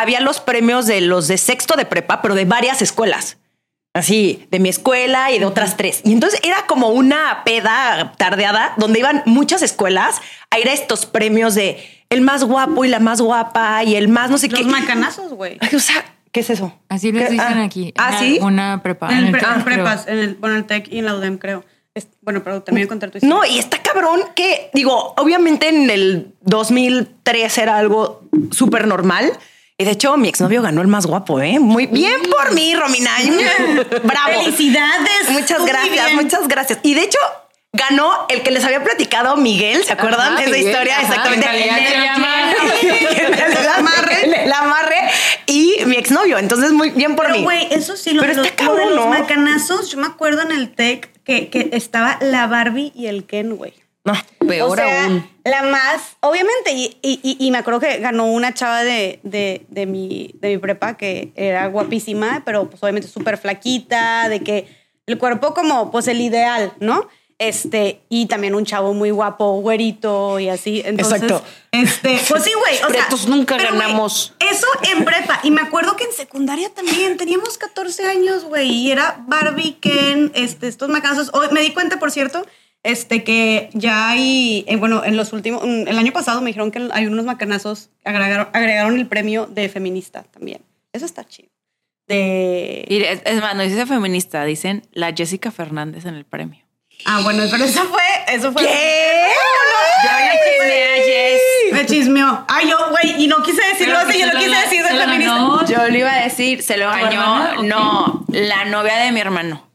había los premios de los de sexto de prepa, pero de varias escuelas. Así, de mi escuela y de otras tres. Y entonces era como una peda tardeada donde iban muchas escuelas a ir a estos premios de el más guapo y la más guapa y el más no sé Los qué. macanazos, güey. O sea, ¿qué es eso? Así les ¿Qué? dicen Ah. aquí. Ah, sí. Una prepa. En, el pre- en prepas, en el, bueno, el TEC y en la UDEM, creo. Es- bueno, pero de contar tu historia. No, y está cabrón que, digo, obviamente en el 2003 era algo súper normal. Y de hecho, mi exnovio ganó el más guapo, ¿eh? Muy bien por mí, Romina. Bravo. Felicidades. Muchas gracias, muchas gracias. Y de hecho, ganó el que les había platicado Miguel, ¿se acuerdan de esa Miguel, historia? ajá, Exactamente. el amarre, amarre y mi exnovio. Entonces, muy bien por Pero, mí. güey, eso sí, lo, Pero los, está lo de cabrón, los ¿no? macanazos, yo me acuerdo en el TEC que, que estaba la Barbie y el Ken, güey. No, Peor o sea, aún. la más, obviamente, y, y- y- me acuerdo que ganó una chava de, de, de mi, de mi prepa que era guapísima, pero pues obviamente súper flaquita, de que el cuerpo como pues el ideal, ¿no? Este, y también un chavo muy guapo, güerito y así. Entonces, Exacto. Este, pues sí, güey. O sea, Pretos nunca pero, ganamos. eso en prepa. Y me acuerdo que en secundaria también teníamos 14 años, güey. Y era Barbie, Ken, este, estos macanazos. Hoy me di cuenta, por cierto, este, que ya hay, eh, bueno, en los últimos, mm, el año pasado me dijeron que hay unos macanazos, agregaron, agregaron el premio de feminista también. Eso está chido. De... Y es, es más, no dice feminista, dicen la Jessica Fernández en el premio. Ah, bueno, pero eso fue, eso fue. ¿Qué? Yo le chismeé a Jess. Me chismeó. Ay, yo, güey, y no quise decirlo así, yo lo quise decir de feminista. ganó. Yo le iba a decir, se lo ¿Tu ganó. No, la novia de mi hermano.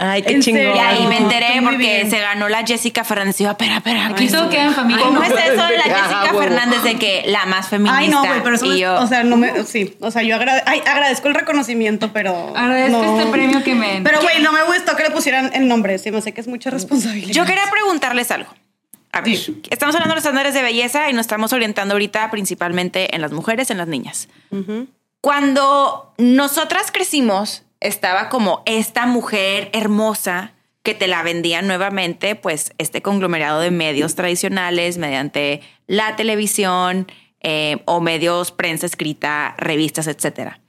Ah. Ay, qué ¿En chingón. Y ahí me enteré Muy porque bien. se ganó la Jessica Fernández. Y yo, espera, espera. Aquí ¿qué todo es? queda en familia. ¿Cómo ¿no? es eso de la Jessica. Fernández de que la más feminista? Ay, no, güey, pero eso y yo, o sea, no me, sí, o sea, yo agrade- ay, agradezco el reconocimiento, pero Agradezco no. este premio que me... Pero güey, no me gustó que le pusieran el nombre, sí, me sé que es mucha responsabilidad. yo quería preguntarles algo. A ver, Sí. estamos hablando de los estándares de belleza y nos estamos orientando ahorita principalmente en las mujeres, en las niñas. Cuando nosotras crecimos, estaba como esta mujer hermosa que te la vendían nuevamente, pues este conglomerado de medios tradicionales mediante la televisión eh, o medios, prensa escrita, revistas, etcétera.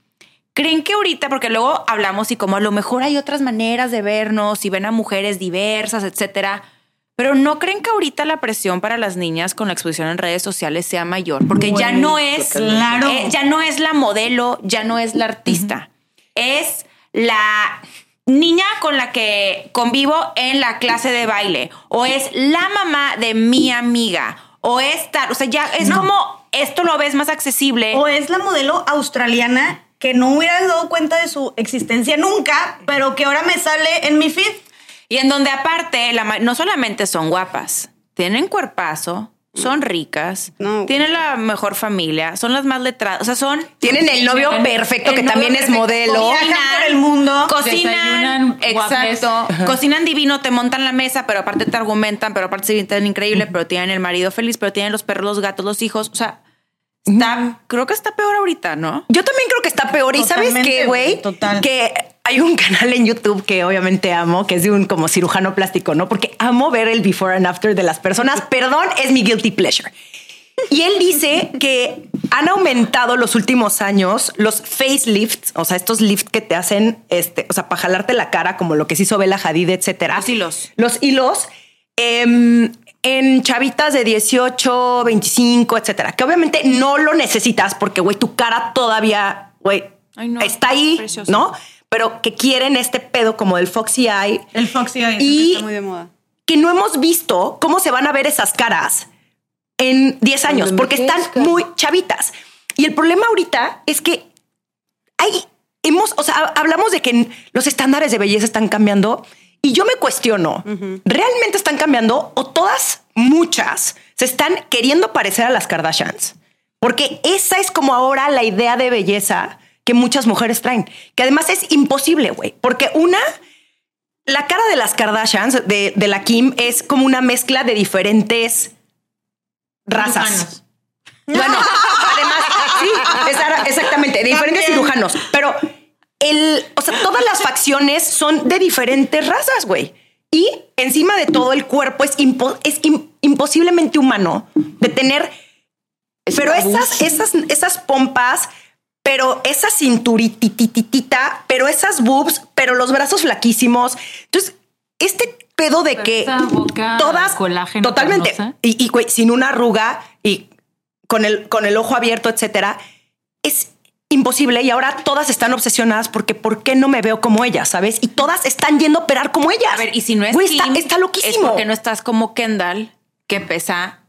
¿Creen que ahorita, porque luego hablamos y como a lo mejor hay otras maneras de vernos y ven a mujeres diversas, etcétera, pero no creen que ahorita la presión para las niñas con la exposición en redes sociales sea mayor? Porque ya no es, claro. eh, ya no es la modelo, ya no es la artista, es la niña con la que convivo en la clase de baile o es la mamá de mi amiga o es tal, o sea, ya es como esto lo ves más accesible. O es la modelo australiana que no hubiera dado cuenta de su existencia nunca, pero que ahora me sale en mi feed. Y en donde aparte, la no solamente son guapas, tienen cuerpazo, son ricas, No. tienen la mejor familia, son las más letradas, o sea, son... Tienen el novio perfecto El que novio también es modelo. Viajan por el mundo. Cocinan, exacto. Cocinan divino, te montan la mesa, pero aparte te argumentan, pero aparte se sienten increíble, pero tienen el marido feliz, pero tienen los perros, los gatos, los hijos. O sea, está, creo que está peor ahorita, ¿no? Yo también creo que está peor. ¿Y sabes qué, güey? güey, total. Que hay un canal en YouTube que obviamente amo, que es de un como cirujano plástico, ¿no? Porque amo ver el before and after de las personas. Perdón, es mi guilty pleasure. Y él dice que han aumentado los últimos años los facelifts, o sea, estos lifts que te hacen, este, o sea, para jalarte la cara, como lo que se hizo Bella Hadid, etcétera. Los hilos. Los hilos em, en chavitas de 18, 25, etcétera. Que obviamente no lo necesitas porque, güey, tu cara todavía, güey, no, está ahí, precioso. ¿no? Pero que quieren este pedo como del Foxy Eye El Foxy Eye Y- está muy de moda. que no hemos visto cómo se van a ver esas caras en 10 años, porque están muy chavitas. Y el problema ahorita es que hay hemos, o sea, hablamos de que los estándares de belleza están cambiando y yo me cuestiono, ¿realmente están cambiando o todas, muchas, se están queriendo parecer a las Kardashians? Porque esa es como ahora la idea de belleza que muchas mujeres traen, que además es imposible, güey, porque una, la cara de las Kardashians, de, de la Kim, es como una mezcla de diferentes razas. Cirujanos. Bueno, además, sí, exactamente, de diferentes cirujanos. Pero el, o sea, todas las facciones son de diferentes razas, güey. Y encima de todo, el cuerpo es, impo- es im- imposiblemente humano de tener. pero esas, esas, esas pompas, pero esa cinturitititita, pero esas boobs, pero los brazos flaquísimos. Entonces, este pedo de Pero que boca todas colágeno totalmente carnosa. y, y, güey, sin una arruga y con el con el ojo abierto, etcétera, es imposible y ahora todas están obsesionadas porque ¿por qué no me veo como ellas, sabes? Y todas están yendo a operar como ellas. A ver, y si no es Güey, Kim, está, está es loquísimo. porque no estás como Kendall, que pesa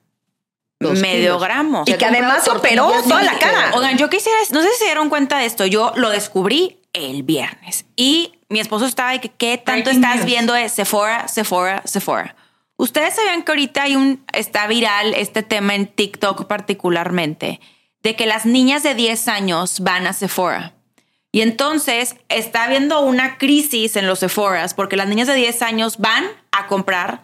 Dos medio kilos. gramo. y que además operó toda la cara. Oigan, yo quisiera, no sé si se dieron cuenta de esto, yo lo descubrí el viernes y mi esposo estaba de que qué tanto Breaking estás news. viendo de Sephora, Sephora, Sephora. Ustedes sabían que ahorita hay un, está viral este tema en TikTok particularmente, de que las niñas de 10 años van a Sephora. Y entonces está habiendo una crisis en los Sephoras porque las niñas de 10 años van a comprar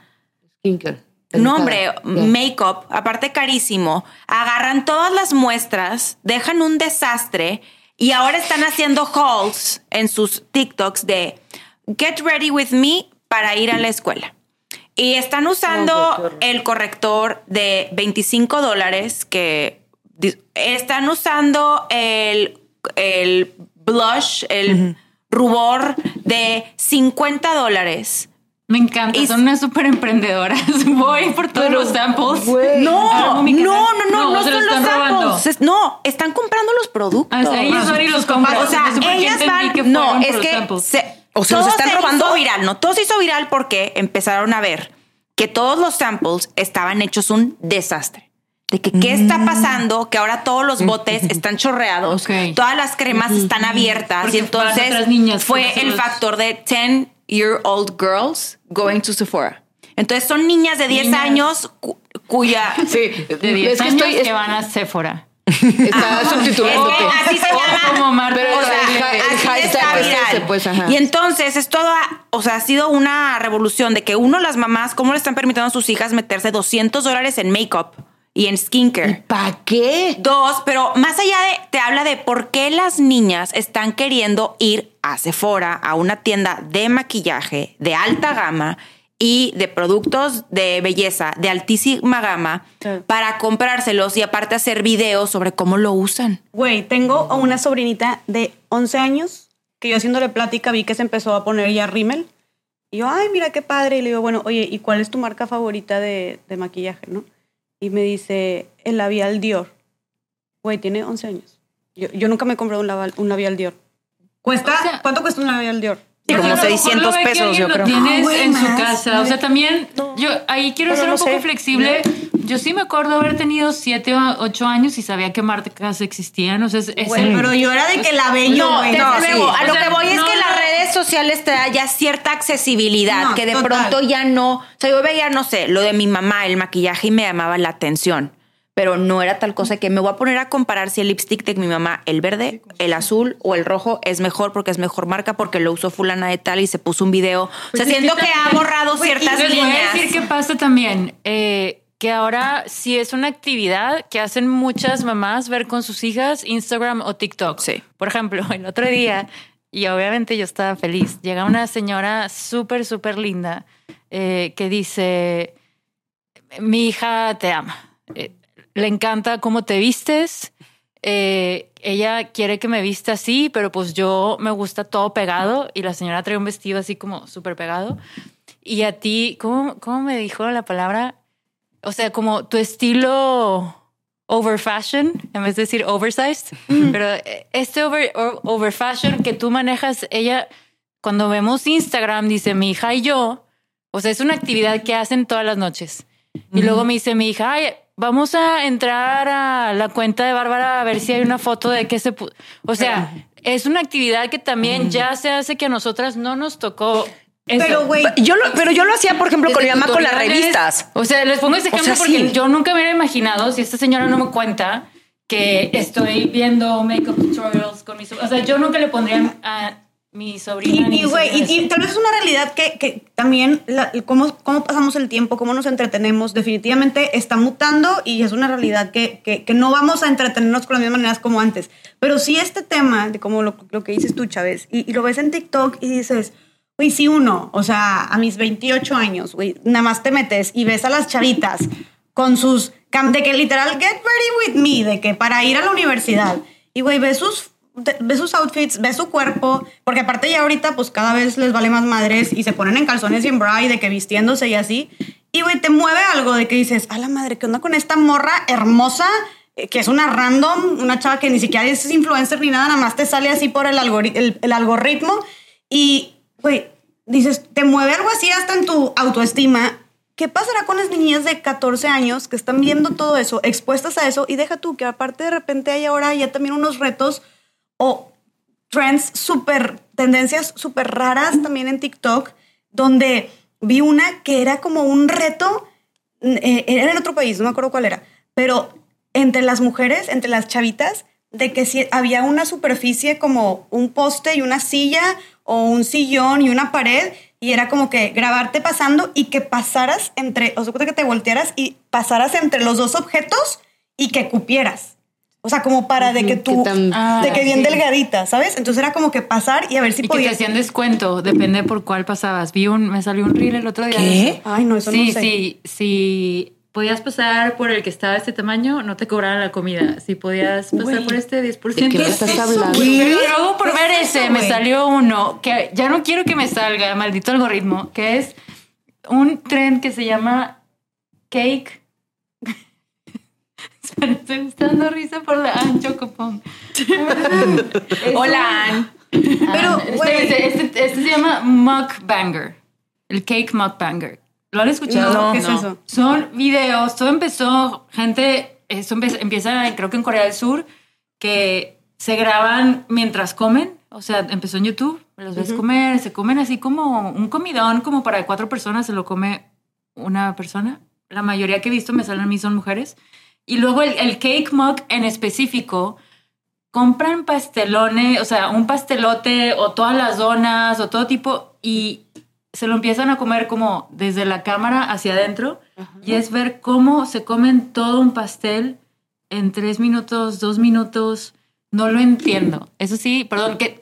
Skincare. no, hombre, make-up, aparte carísimo, agarran todas las muestras, dejan un desastre y ahora están haciendo hauls en sus TikToks de Get ready with me para ir a la escuela. Y están usando No, el corrector de 25 dólares que están usando el, el blush, el rubor de 50 dólares. Me encanta, Y- son unas súper emprendedoras. Voy por todos los samples. güey. No, no, no, no, no, se son los están robando. samples. Es- No, están comprando los productos. Ah, o sea, ellos van y los compran. O sea, ellas van. que no, es que samples. se, O se los están se robando. hizo viral, no, todo se hizo viral porque empezaron a ver que todos los samples estaban hechos un desastre. De que qué está pasando, que ahora todos los botes están chorreados, todas las cremas están abiertas Porque y entonces niñas fue el los- factor de 10 year old girls going to Sephora. Entonces son niñas de 10 Niñas. años cu- cuya Sí, De 10 es que años estoy. que van a Sephora. Está subtitulándote. Es que así se llama. Pero O sea, el hashtag es ese, pues, ajá. Y entonces es toda, o sea, ha sido una revolución de que uno, las mamás, cómo le están permitiendo a sus hijas meterse 200 dólares en make-up y en skincare. ¿Para qué? Dos, pero más allá de, te habla de por qué las niñas están queriendo ir a Sephora, a una tienda de maquillaje de alta gama y de productos de belleza de altísima gama para comprárselos y aparte hacer videos sobre cómo lo usan. Güey, tengo una sobrinita de 11 años que yo haciéndole plática vi que se empezó a poner ya rímel. Y yo, ay, mira qué padre. Y le digo, bueno, oye, ¿y cuál es tu marca favorita de, de maquillaje, no? Y me dice, el labial Dior. Güey, tiene 11 años. Yo, yo nunca me he comprado un labial, un labial Dior. ¿Cuesta? O sea- ¿Cuánto cuesta un labial Dior? Sí, como Porque a lo mejor 600 lo ve que pesos, yo creo. Tienes Ah, en su casa. O sea, también yo ahí quiero Pero ser no un poco sé. flexible. Yo sí me acuerdo haber tenido 7 o 8 años y sabía que marcas existían. O sea, es, el- pero yo era de que la bello, No, no, luego, sí. a O lo sea, que voy es no, que no. las redes sociales te da ya cierta accesibilidad, No, que de total. pronto ya no, o sea, yo veía, no sé, lo de mi mamá, el maquillaje y me llamaba la atención, pero no era tal cosa que me voy a poner a comparar si el lipstick de mi mamá, el verde, el azul o el rojo es mejor porque es mejor marca porque lo usó fulana de tal y se puso un video. O sea, Pues es siento que ha borrado ciertas Les voy a líneas. decir qué pasa también. eh, que ahora sí es una actividad que hacen muchas mamás ver con sus hijas Instagram o TikTok. Sí. Por ejemplo, el otro día, y obviamente yo estaba feliz, llega una señora súper, súper linda eh, que dice, mi hija te ama, eh, le encanta cómo te vistes, eh, ella quiere que me vista así, pero pues yo me gusta todo pegado y la señora trae un vestido así como súper pegado. Y a ti, ¿cómo, ¿cómo me dijo la palabra? O sea, como tu estilo over fashion, en vez de decir oversized, pero eh, este over, over fashion que tú manejas, ella, cuando vemos Instagram, dice mi hija y yo, o sea, es una actividad que hacen todas las noches. Y luego me dice mi hija, ay, vamos a entrar a la cuenta de Bárbara a ver si hay una foto de que se... pu-". O sea, es una actividad que también ya se hace que a nosotras no nos tocó. eso. Pero, güey, Yo lo, pero yo lo hacía, por ejemplo, con mi mamá con las revistas. O sea, les pongo este O ejemplo sea, porque sí. yo nunca me hubiera imaginado si esta señora no me cuenta que estoy viendo makeup tutorials con mis. O sea, yo nunca le pondría a mi sobrina. Y, güey, y, y tal vez es una realidad que, que también la- cómo, cómo pasamos el tiempo, cómo nos entretenemos, definitivamente está mutando y es una realidad que, que, que no vamos a entretenernos con las mismas maneras como antes. Pero sí este tema de como lo, lo que dices tú, Chávez, y, lo ves en TikTok y dices, güey, si uno, o sea, a mis 28 años, güey, nada más te metes y ves a las chavitas con sus, de que literal, get ready with me, de que para ir a la universidad, y güey, ves sus ves sus outfits, ves su cuerpo, porque aparte ya ahorita pues cada vez les vale más madres y se ponen en calzones y en bra y de que vistiéndose y así. Y güey, te mueve algo de que dices, a la madre, ¿qué onda con esta morra hermosa? eh, Que es una random, una chava que ni siquiera es influencer ni nada, nada más te sale así por el, algori- el, el algoritmo. Y, güey, dices, te mueve algo así hasta en tu autoestima. ¿Qué pasará con las niñas de 14 años que están viendo todo eso, expuestas a eso? Y deja tú que aparte de repente hay ahora ya también unos retos o trends súper, tendencias súper raras también en TikTok, donde vi una que era como un reto, eh, era en otro país, no me acuerdo cuál era, pero entre las mujeres, entre las chavitas, de que si había una superficie como un poste y una silla o un sillón y una pared y era como que grabarte pasando y que pasaras entre, o sea, que te voltearas y pasaras entre los dos objetos y que cupieras. O sea, como para de que tú, tan- Ah, de que bien sí. delgadita, ¿sabes? Entonces era como que pasar y a ver si Y que te podías. hacían descuento, depende por cuál pasabas. Vi un, me salió un reel el otro día. ¿Qué? Ay, no, eso sí, no sé. sí, sí. Podías pasar por el que estaba de este tamaño, no te cobraban la comida. Si podías pasar por este 10%. ¿De qué me estás Eso, hablando? Pero luego por ¿Qué ver es eso, ese me salió uno que ya no quiero que me salga, maldito algoritmo, que es un trend que se llama Cake. Estoy dando risa por la Ann Chocopong. Hola, Ann. Pero, Este, güey. este, este- este se llama Mukbanger. El Cake Mukbanger. ¿Lo han escuchado? No, ¿qué es eso? Son videos. Todo empezó, gente, esto empe- empieza, creo que en Corea del Sur, que se graban mientras comen. O sea, empezó en YouTube, los ves comer, se comen así como un comidón, como para cuatro personas, se lo come una persona. La mayoría que he visto me salen a mí son mujeres. Y luego el, el cake mug en específico, compran pastelones, o sea, un pastelote o todas las donas o todo tipo y se lo empiezan a comer como desde la cámara hacia adentro y es ver cómo se comen todo un pastel en tres minutos, dos minutos. No lo entiendo. Eso sí, perdón, que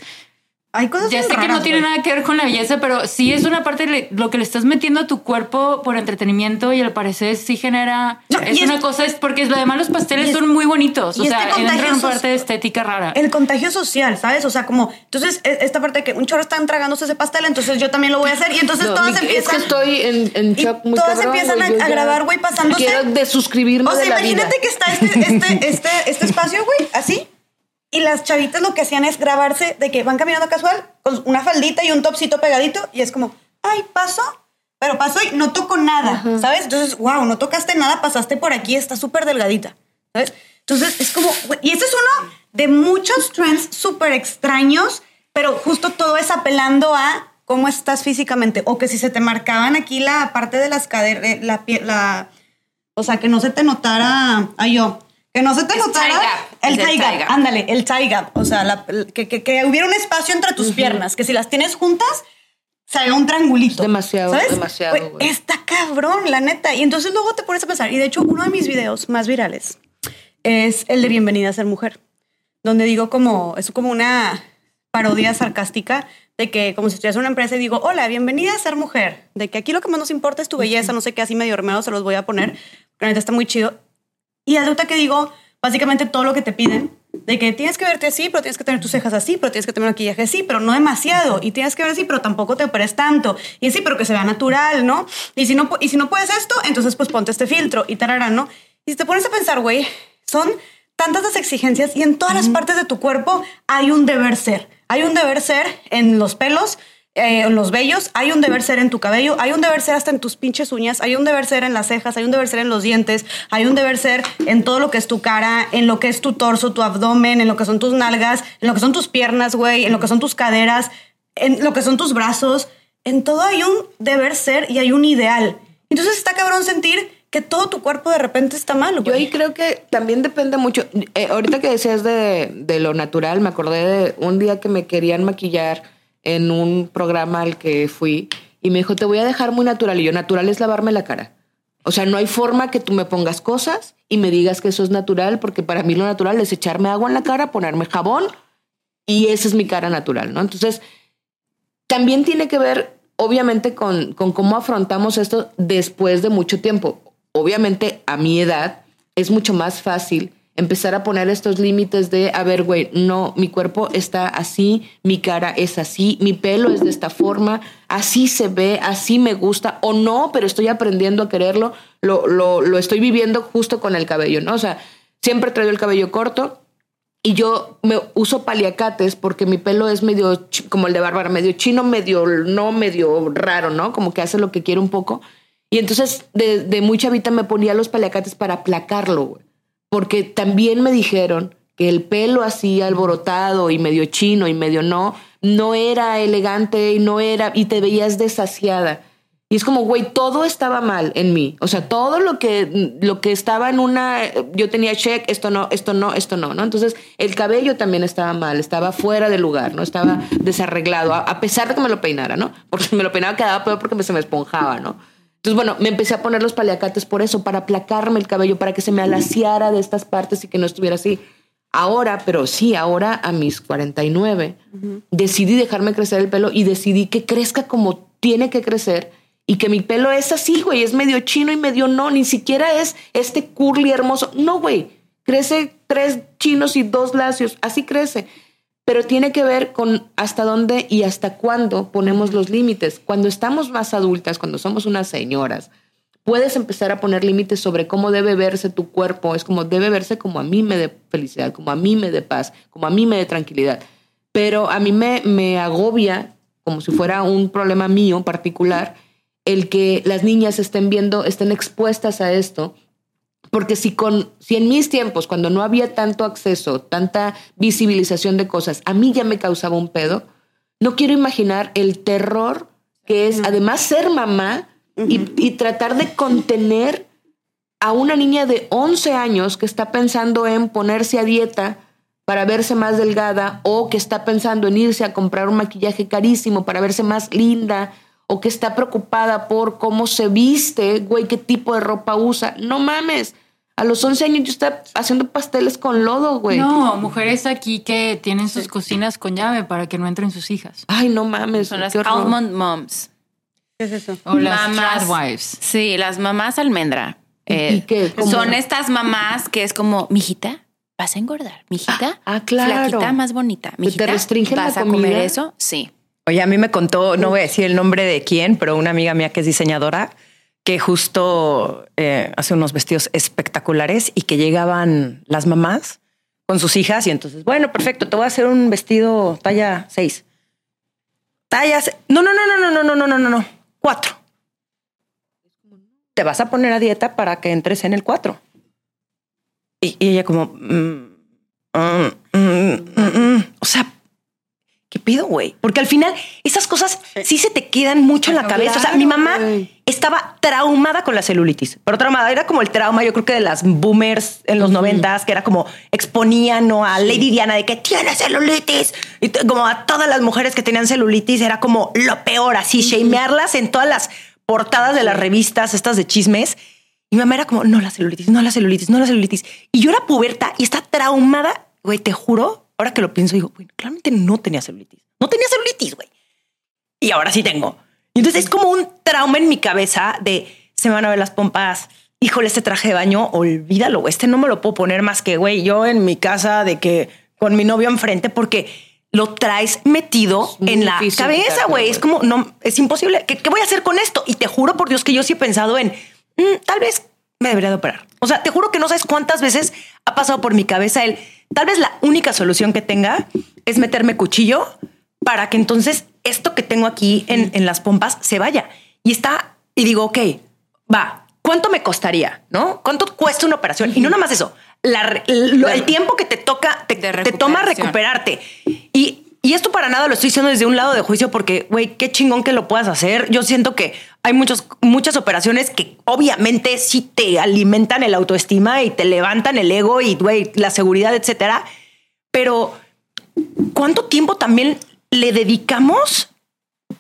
Hay cosas ya sé que no raras, tiene nada que ver con la belleza, pero sí es una parte de lo que le estás metiendo a tu cuerpo por entretenimiento y al parecer sí genera. No, es una es- cosa, es porque además los pasteles es- son muy bonitos. O este sea, contagio entra en parte de estética rara. El contagio social, ¿sabes? O sea, como, entonces, e- esta parte de que un chorro están tragándose ese pastel, entonces yo también lo voy a hacer. Y entonces No, todas mi- es empiezan. que estoy en, en y shock muy todas cabrón, empiezan a, a grabar, güey, pasándose. Quiero desuscribirme O sea, de la vida. imagínate que está este, este, este, este espacio, güey, así. Y las chavitas lo que hacían es grabarse de que van caminando casual con una faldita y un topsito pegadito y es como, ay, paso, pero paso y no toco nada, ¿sabes? Entonces, wow, no tocaste nada, pasaste por aquí, está súper delgadita, ¿sabes? Entonces, es como, y este es uno de muchos trends súper extraños, pero justo todo es apelando a cómo estás físicamente o que si se te marcaban aquí la parte de las caderas, la, pie- la, o sea, que no se te notara, ay yo, que no se te Es notara el thigh gap, gap. ándale, el thigh gap, o sea, la- que, que- que hubiera un espacio entre tus piernas, que si las tienes juntas, se haga un triangulito. Demasiado, ¿sabes? demasiado, Güey, güey. Está cabrón, la neta. Y entonces luego te pones a pensar, y de hecho uno de mis videos más virales es el de Bienvenida a ser mujer, donde digo como, es como una parodia sarcástica de que como si estuvieras en una empresa y digo, hola, bienvenida a ser mujer, de que aquí lo que más nos importa es tu belleza, no sé qué, así medio hermano se los voy a poner, la neta está muy chido. Y adulta que digo, básicamente todo lo que te piden, de que tienes que verte así, pero tienes que tener tus cejas así, pero tienes que tener maquillaje así, pero no demasiado, y tienes que ver así, pero tampoco te operes tanto, y así, pero que se vea natural, ¿no? Y si no, y si no puedes esto, entonces pues ponte este filtro y tarará, ¿no? Y si te pones a pensar, güey, son tantas las exigencias y en todas las partes de tu cuerpo hay un deber ser. Hay un deber ser en los pelos, eh, en los vellos, hay un deber ser en tu cabello, hay un deber ser hasta en tus pinches uñas, hay un deber ser en las cejas, hay un deber ser en los dientes, hay un deber ser en todo lo que es tu cara, en lo que es tu torso, tu abdomen, en lo que son tus nalgas, en lo que son tus piernas, güey, en lo que son tus caderas, en lo que son tus brazos. En todo hay un deber ser y hay un ideal. Entonces está cabrón sentir que todo tu cuerpo de repente está mal. Yo ahí creo que también depende mucho. Eh, ahorita que decías de, de lo natural, me acordé de un día que me querían maquillar en un programa al que fui y me dijo, te voy a dejar muy natural. Y yo, natural es lavarme la cara. O sea, no hay forma que tú me pongas cosas y me digas que eso es natural, porque para mí lo natural es echarme agua en la cara, ponerme jabón y esa es mi cara natural, ¿no? Entonces, también tiene que ver, obviamente, con, con cómo afrontamos esto después de mucho tiempo. Obviamente, a mi edad es mucho más fácil empezar a poner estos límites de, a ver, güey, no, mi cuerpo está así, mi cara es así, mi pelo es de esta forma, así se ve, así me gusta, o no, pero estoy aprendiendo a quererlo, lo, lo, lo estoy viviendo justo con el cabello, ¿no? O sea, siempre traigo el cabello corto y yo me uso paliacates porque mi pelo es medio como el de Bárbara, medio chino, medio no, medio raro, ¿no? Como que hace lo que quiere un poco. Y entonces de, de muy chavita me ponía los paliacates para aplacarlo, güey porque también me dijeron que el pelo así alborotado y medio chino y medio no, no era elegante y no era, y te veías desasiada. Y es como, güey, todo estaba mal en mí. O sea, todo lo que, lo que estaba en una, yo tenía check, esto no, esto no, esto no, ¿no? Entonces, el cabello también estaba mal, estaba fuera de lugar, ¿no? Estaba desarreglado, a, pesar de que me lo peinara, ¿no? Porque me lo peinaba quedaba peor porque se me esponjaba, ¿no? Entonces, bueno, me empecé a poner los paliacates por eso, para aplacarme el cabello, para que se me alaciara de estas partes y que no estuviera así. Ahora, pero sí, ahora a mis 49, decidí dejarme crecer el pelo y decidí que crezca como tiene que crecer y que mi pelo es así, güey, es medio chino y medio no, ni siquiera es este curly hermoso. No, güey, crece tres chinos y dos lacios, así crece pero tiene que ver con hasta dónde y hasta cuándo ponemos los límites. Cuando estamos más adultas, cuando somos unas señoras, puedes empezar a poner límites sobre cómo debe verse tu cuerpo. Es como debe verse como a mí me dé felicidad, como a mí me dé paz, como a mí me dé tranquilidad. Pero a mí me, me agobia, como si fuera un problema mío particular, el que las niñas estén viendo, estén expuestas a esto porque si, con, si en mis tiempos, cuando no había tanto acceso, tanta visibilización de cosas, a mí ya me causaba un pedo, no quiero imaginar el terror que es, además, ser mamá y, tratar de contener a una niña de 11 años que está pensando en ponerse a dieta para verse más delgada o que está pensando en irse a comprar un maquillaje carísimo para verse más linda o que está preocupada por cómo se viste, güey, qué tipo de ropa usa. No mames. A los 11 años yo estaba haciendo pasteles con lodo, güey. No, mujeres aquí que tienen sus cocinas con llave para que no entren sus hijas. Ay, no mames. Son las almond moms. ¿Qué es eso? O las mamás, wives. Sí, las mamás almendra. ¿Y Eh, qué? Son estas mamás que es como, mijita, vas a engordar, mijita. Ah, claro. Flaquita más bonita. te Mijita, restringen la ¿Vas a comida? comer eso? Sí. Oye, a mí me contó, no voy a decir el nombre de quién, pero una amiga mía que es diseñadora, que justo eh, hace unos vestidos espectaculares y que llegaban las mamás con sus hijas y entonces, bueno, perfecto, te voy a hacer un vestido talla 6. Tallas. No, no, no, no, no, no, no, no, no, no, no. Cuatro. Te vas a poner a dieta para que entres en el 4. Y, y ella como, mm, mm, mm, mm, mm. o sea, ¿qué pido, güey? Porque al final esas cosas sí se te quedan mucho en la cabeza. O sea, mi mamá estaba traumada con la celulitis, pero traumada era como el trauma, yo creo que de las boomers en los noventas, que era como exponían ¿no? a Lady Diana de que tiene celulitis y como a todas las mujeres que tenían celulitis era como lo peor, así shamearlas en todas las portadas de las revistas estas de chismes. Y mi mamá era como, no la celulitis, no la celulitis, no la celulitis. Y yo era puberta y está traumada, güey, te juro, ahora que lo pienso, digo, güey, claramente no tenía celulitis. No tenía celulitis, güey. Y ahora sí tengo. Y entonces es como un trauma en mi cabeza de se me van a ver las pompas. Híjole, este traje de baño, olvídalo. Este no me lo puedo poner más que, güey, yo en mi casa de que con mi novio enfrente porque lo traes metido en la cabeza, güey. Es como, no, es imposible. ¿Qué, qué voy a hacer con esto? Y te juro por Dios que yo sí he pensado en, "Mm, tal vez me debería de operar. O sea, te juro que no sabes cuántas veces ha pasado por mi cabeza el, tal vez la única solución que tenga es meterme cuchillo para que entonces esto que tengo aquí en, en las pompas se vaya. Y está, y digo, ok, va, ¿cuánto me costaría? ¿No? ¿Cuánto cuesta una operación? Y no nada más eso, la re- lo- el tiempo que te toca, te, te toma recuperarte. Y, y esto para nada lo estoy diciendo desde un lado de juicio porque, güey, qué chingón que lo puedas hacer. Yo siento que hay muchos, muchas operaciones que obviamente sí te alimentan el autoestima y te levantan el ego y, güey, la seguridad, etcétera. Pero, ¿cuánto tiempo también le dedicamos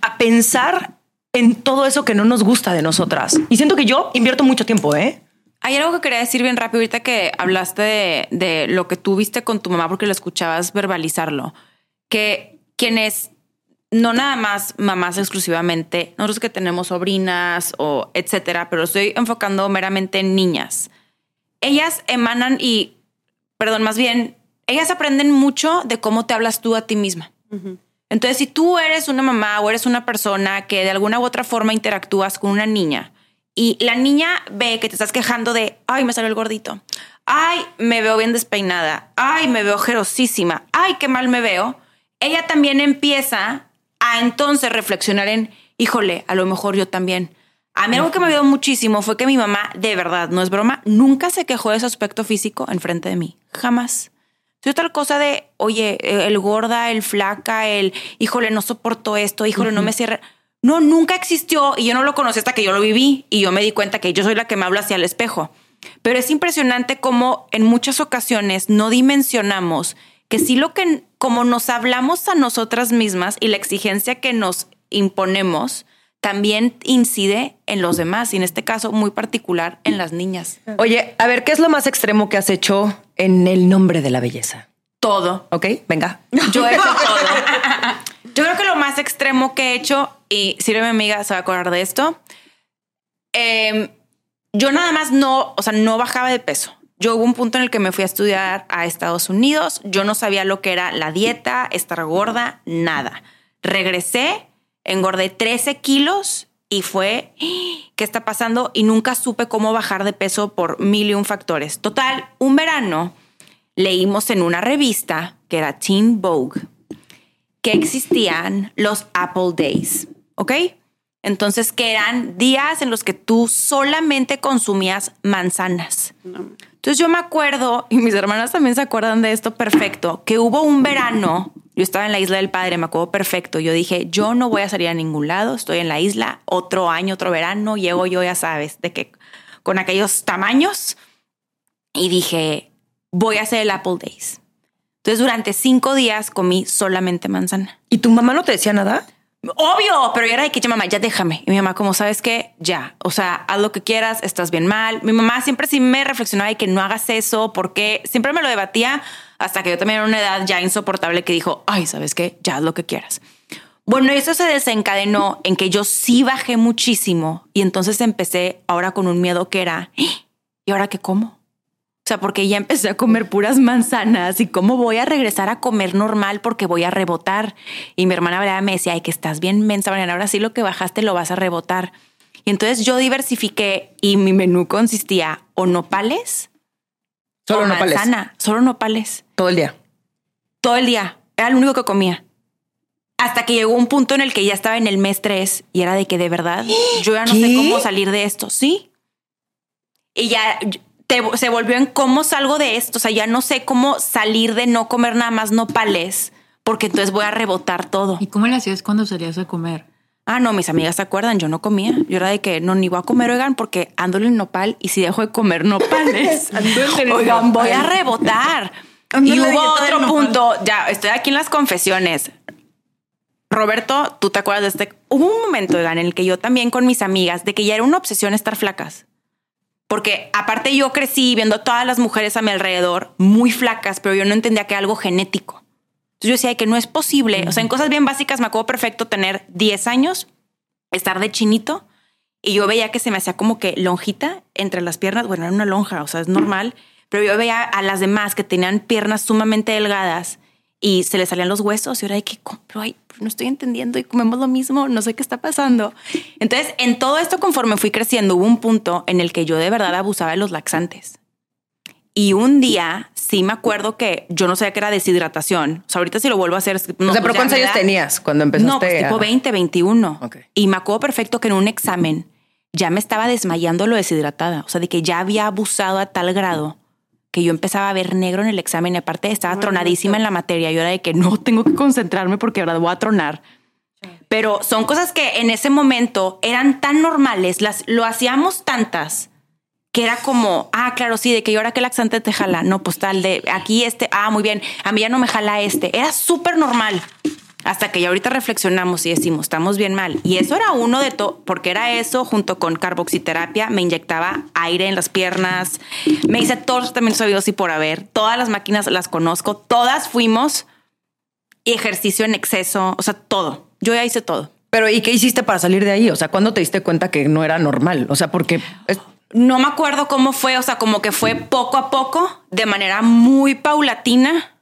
a pensar en todo eso que no nos gusta de nosotras? Y siento que yo invierto mucho tiempo, ¿eh? Hay algo que quería decir bien rápido ahorita que hablaste de, de lo que tú viste con tu mamá porque lo escuchabas verbalizarlo. Que quienes, no nada más mamás exclusivamente, nosotros que tenemos sobrinas o etcétera, pero estoy enfocando meramente en niñas. Ellas emanan y, perdón, más bien, ellas aprenden mucho de cómo te hablas tú a ti misma. Entonces, si tú eres una mamá o eres una persona que de alguna u otra forma interactúas con una niña y la niña ve que te estás quejando de, ay, me salió el gordito, ay, me veo bien despeinada, ay, me veo jerosísima, ay, qué mal me veo, ella también empieza a entonces reflexionar en, híjole, a lo mejor yo también. A mí algo que me ayudó muchísimo fue que mi mamá, de verdad, no es broma, nunca se quejó de su aspecto físico enfrente de mí. Jamás. Soy otra cosa de, oye, el gorda, el flaca, el, híjole, no soporto esto, híjole, no me cierra. No, nunca existió y yo no lo conocí hasta que yo lo viví y yo me di cuenta que yo soy la que me habla hacia el espejo. Pero es impresionante cómo en muchas ocasiones no dimensionamos que sí lo que, como nos hablamos a nosotras mismas y la exigencia que nos imponemos, también incide en los demás y en este caso muy particular en las niñas. Oye, a ver, ¿qué es lo más extremo que has hecho en el nombre de la belleza? Todo. Ok, venga. Yo he hecho todo. Yo creo que lo más extremo que he hecho, y sirve mi amiga, se va a acordar de esto. eh, yo nada más no, o sea, no bajaba de peso. Yo hubo un punto en el que me fui a estudiar a Estados Unidos. Yo no sabía lo que era la dieta, estar gorda, nada. Regresé, engordé 13 kilos y fue, "¡Ah! ¿qué está pasando? Y nunca supe cómo bajar de peso por mil y un factores. Total, un verano leímos en una revista que era Teen Vogue que existían los Apple Days, ¿ok? Entonces, que eran días en los que tú solamente consumías manzanas. Entonces yo me acuerdo, y mis hermanas también se acuerdan de esto perfecto, que hubo un verano, yo estaba en la isla del padre, me acuerdo perfecto, yo dije, yo no voy a salir a ningún lado, estoy en la isla, otro año, otro verano, llego yo, ya sabes, de que con aquellos tamaños, y dije, voy a hacer el Apple Days. Entonces durante cinco días comí solamente manzana. ¿Y tu mamá no te decía nada? Obvio, pero yo era de que, "Ya, mamá, ya déjame. Y mi mamá, como sabes que ya, o sea, haz lo que quieras, estás bien mal. Mi mamá siempre sí me reflexionaba de que no hagas eso, porque siempre me lo debatía hasta que yo también era una edad ya insoportable que dijo, ay, sabes qué, ya haz lo que quieras. Bueno, eso se desencadenó en que yo sí bajé muchísimo y entonces empecé ahora con un miedo que era, "¿Eh? ¿y ahora qué como? O sea, porque ya empecé a comer puras manzanas y cómo voy a regresar a comer normal porque voy a rebotar. Y mi hermana Brea me decía, ay, que estás bien mensa, Mariana, ahora sí lo que bajaste lo vas a rebotar. Y entonces yo diversifiqué y mi menú consistía o nopales Solo o nopales. manzana, solo nopales, Todo el día. todo el día. Era lo único que comía. Hasta que llegó un punto en el que ya estaba en el mes 3 y era de que de verdad yo ya no sé cómo salir de esto. Sí. Y ya te- se volvió en cómo salgo de esto. O sea, ya no sé cómo salir de no comer nada más nopales porque entonces voy a rebotar todo. ¿Y cómo le hacías cuando salías a comer? Ah, no, mis amigas se acuerdan, yo no comía. Yo era de que no, ni voy a comer, oigan, porque ando en nopal y si dejo de comer nopales, oigan, voy a rebotar. Y hubo otro punto, ya estoy aquí en las confesiones. Roberto, tú te acuerdas de este. Hubo un momento, oigan, en el que yo también con mis amigas, de que ya era una obsesión estar flacas. Porque aparte yo crecí viendo a todas las mujeres a mi alrededor muy flacas, pero yo no entendía que era algo genético. Entonces yo decía que no es posible. O sea, en cosas bien básicas me acuerdo perfecto tener 10 años, estar de chinito y yo veía que se me hacía como que lonjita entre las piernas. Bueno, era una lonja, o sea, es normal. Pero yo veía a las demás que tenían piernas sumamente delgadas y se les salían los huesos y ahora de que, "¿Cómo? pero ay, pero no estoy entendiendo y comemos lo mismo, no sé qué está pasando. Entonces, en todo esto, conforme fui creciendo, hubo un punto en el que yo de verdad abusaba de los laxantes. Y un día sí me acuerdo que yo no sabía que era deshidratación. O sea, ahorita si lo vuelvo a hacer. No, o sea, pero pues ya ¿cuántos años tenías cuando empezaste? No, pues tipo a- 20, 21. Ok. Y me acuerdo perfecto que en un examen ya me estaba desmayando lo deshidratada. O sea, de que ya había abusado a tal grado que yo empezaba a ver negro en el examen y aparte estaba tronadísima en la materia. Yo era de que no tengo que concentrarme porque ahora voy a tronar. Pero son cosas que en ese momento eran tan normales, las lo hacíamos tantas que era como, ah, claro, sí, de que yo ahora que laxante te jala. No, pues tal de aquí este, ah, muy bien, a mí ya no me jala este. Era súper normal. Hasta que ya ahorita reflexionamos y decimos, estamos bien mal. Y eso era uno de todo, porque era eso junto con carboxiterapia. Me inyectaba aire en las piernas. Me hice todos tratamientos sabidos y por haber. Todas las máquinas las conozco. Todas fuimos. Y ejercicio en exceso. O sea, todo. Yo ya hice todo. Pero ¿y qué hiciste para salir de ahí? O sea, ¿cuándo te diste cuenta que no era normal? O sea, porque es- No me acuerdo cómo fue, o sea, como que fue poco a poco, de manera muy paulatina,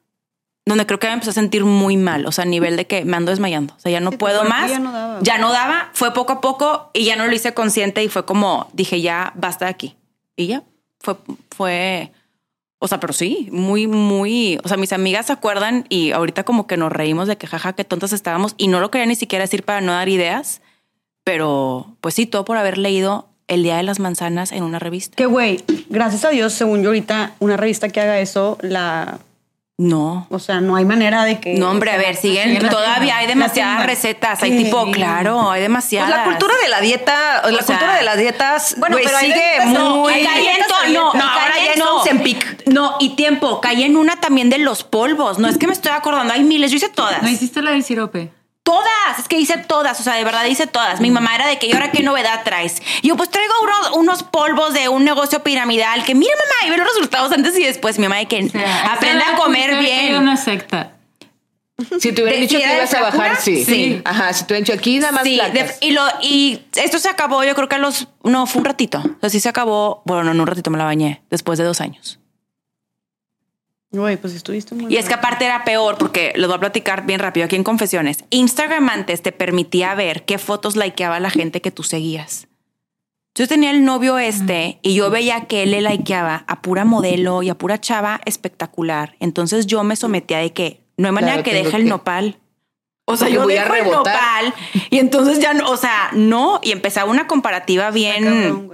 donde creo que me empecé a sentir muy mal, o sea, a nivel de que me ando desmayando, o sea, ya no Sí, puedo más, ya no daba. ya no daba, fue poco a poco y ya no lo hice consciente y fue como, dije, ya basta de aquí. Y ya, fue, fue, o sea, pero sí, muy, muy, o sea, mis amigas se acuerdan y ahorita como que nos reímos de que jaja, qué tontas estábamos y no lo quería ni siquiera decir para no dar ideas, pero pues sí, todo por haber leído El Día de las Manzanas en una revista. Que güey, gracias a Dios, según yo ahorita, una revista que haga eso, la. No. O sea, no hay manera de que. No, hombre, a ver, siguen, siguen todavía hay demasiadas recetas. Hay tipo, claro, hay pues demasiadas. la cultura de la dieta, la sea, cultura de las dietas, bueno, güey, pero hay sigue dietas, no, muy. Y caí en to- no, No, ahora ya en- es no. un Zempic. No, y tiempo, caí en una también de los polvos. No es que me estoy acordando, hay miles, yo hice todas. ¿No hiciste la del sirope? Todas, es que hice todas, o sea, de verdad hice todas. Mi mamá era de que, ¿y ahora qué novedad traes? Y yo, pues traigo unos, unos polvos de un negocio piramidal que, mira, mamá, y ve los resultados antes y después. Mi mamá de que O sea, aprende esa a comer bien. una secta. Si te hubieran ¿De dicho si que ibas a bajar, sí. Sí. Ajá, si te hubieran dicho aquí nada más Sí, de- y, lo, y esto se acabó, yo creo que a los. No, fue un ratito. O sea, sí se acabó. Bueno, no, en un ratito me la bañé después de dos años. Güey, pues estuviste muy. Y es que aparte era peor porque les voy a platicar bien rápido aquí en Confesiones. Instagram antes te permitía ver qué fotos likeaba la gente que tú seguías. Yo tenía el novio este y yo veía que él le likeaba a pura modelo y a pura chava espectacular. Entonces yo me sometía de que no hay manera Claro, que deje el que- nopal. O sea, Porque yo voy a dejo el rebotar. nopal y entonces ya no, o sea, no. Y empezaba una comparativa bien Cabrón,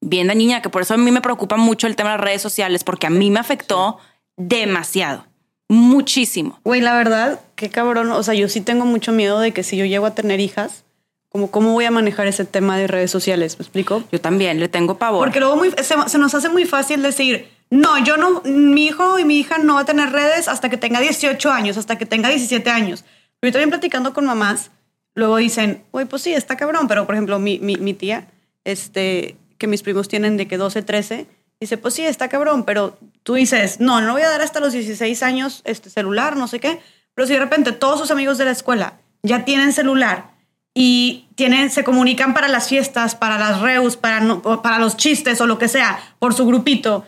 bien dañina, que por eso a mí me preocupa mucho el tema de las redes sociales, porque a mí me afectó demasiado, muchísimo. Güey, la verdad, qué cabrón. O sea, yo sí tengo mucho miedo de que si yo llego a tener hijas, como cómo voy a manejar ese tema de redes sociales, ¿me explico? Yo también le tengo pavor. Porque luego muy- se, se nos hace muy fácil decir, no, yo no, mi hijo y mi hija no va a tener redes hasta que tenga 18 años, hasta que tenga 17 años. Pero yo también platicando con mamás, luego dicen, güey, pues sí, está cabrón, pero por ejemplo, mi, mi, mi tía, este, que mis primos tienen de que 12, 13, dice, pues sí, está cabrón, pero tú dices, no, no voy a dar hasta los 16 años este celular, no sé qué, pero si de repente todos sus amigos de la escuela ya tienen celular y tienen, se comunican para las fiestas, para las reus, para, no- para los chistes o lo que sea, por su grupito,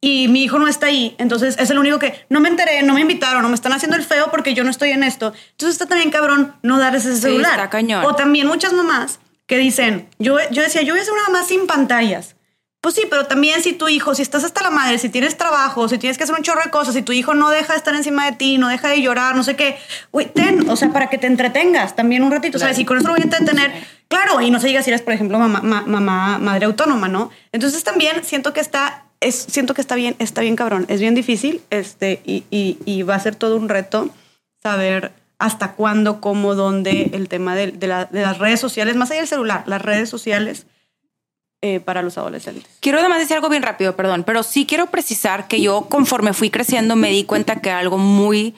y mi hijo no está ahí, entonces es el único que no me enteré, no me invitaron, no me están haciendo el feo porque yo no estoy en esto. Entonces está también cabrón no dar ese celular. está cañón. O también muchas mamás que dicen, yo, yo decía, yo voy a ser una mamá sin pantallas. Pues sí, pero también si tu hijo, si estás hasta la madre, si tienes trabajo, si tienes que hacer un chorro de cosas, si tu hijo no deja de estar encima de ti, no deja de llorar, no sé qué, güey, ten, o sea, para que te entretengas también un ratito, ¿sabes? Y con eso lo voy a entretener, claro, y no se diga si eres, por ejemplo, mamá, ma- mamá, madre autónoma, ¿no? Entonces también siento que está, es, siento que está bien, está bien cabrón, es bien difícil, este, y, y, y va a ser todo un reto saber hasta cuándo, cómo, dónde, el tema de, de la- de las redes sociales, más allá del celular, las redes sociales eh, para los adolescentes. Quiero además decir algo bien rápido, perdón, pero sí quiero precisar que yo conforme fui creciendo me di cuenta que era algo muy,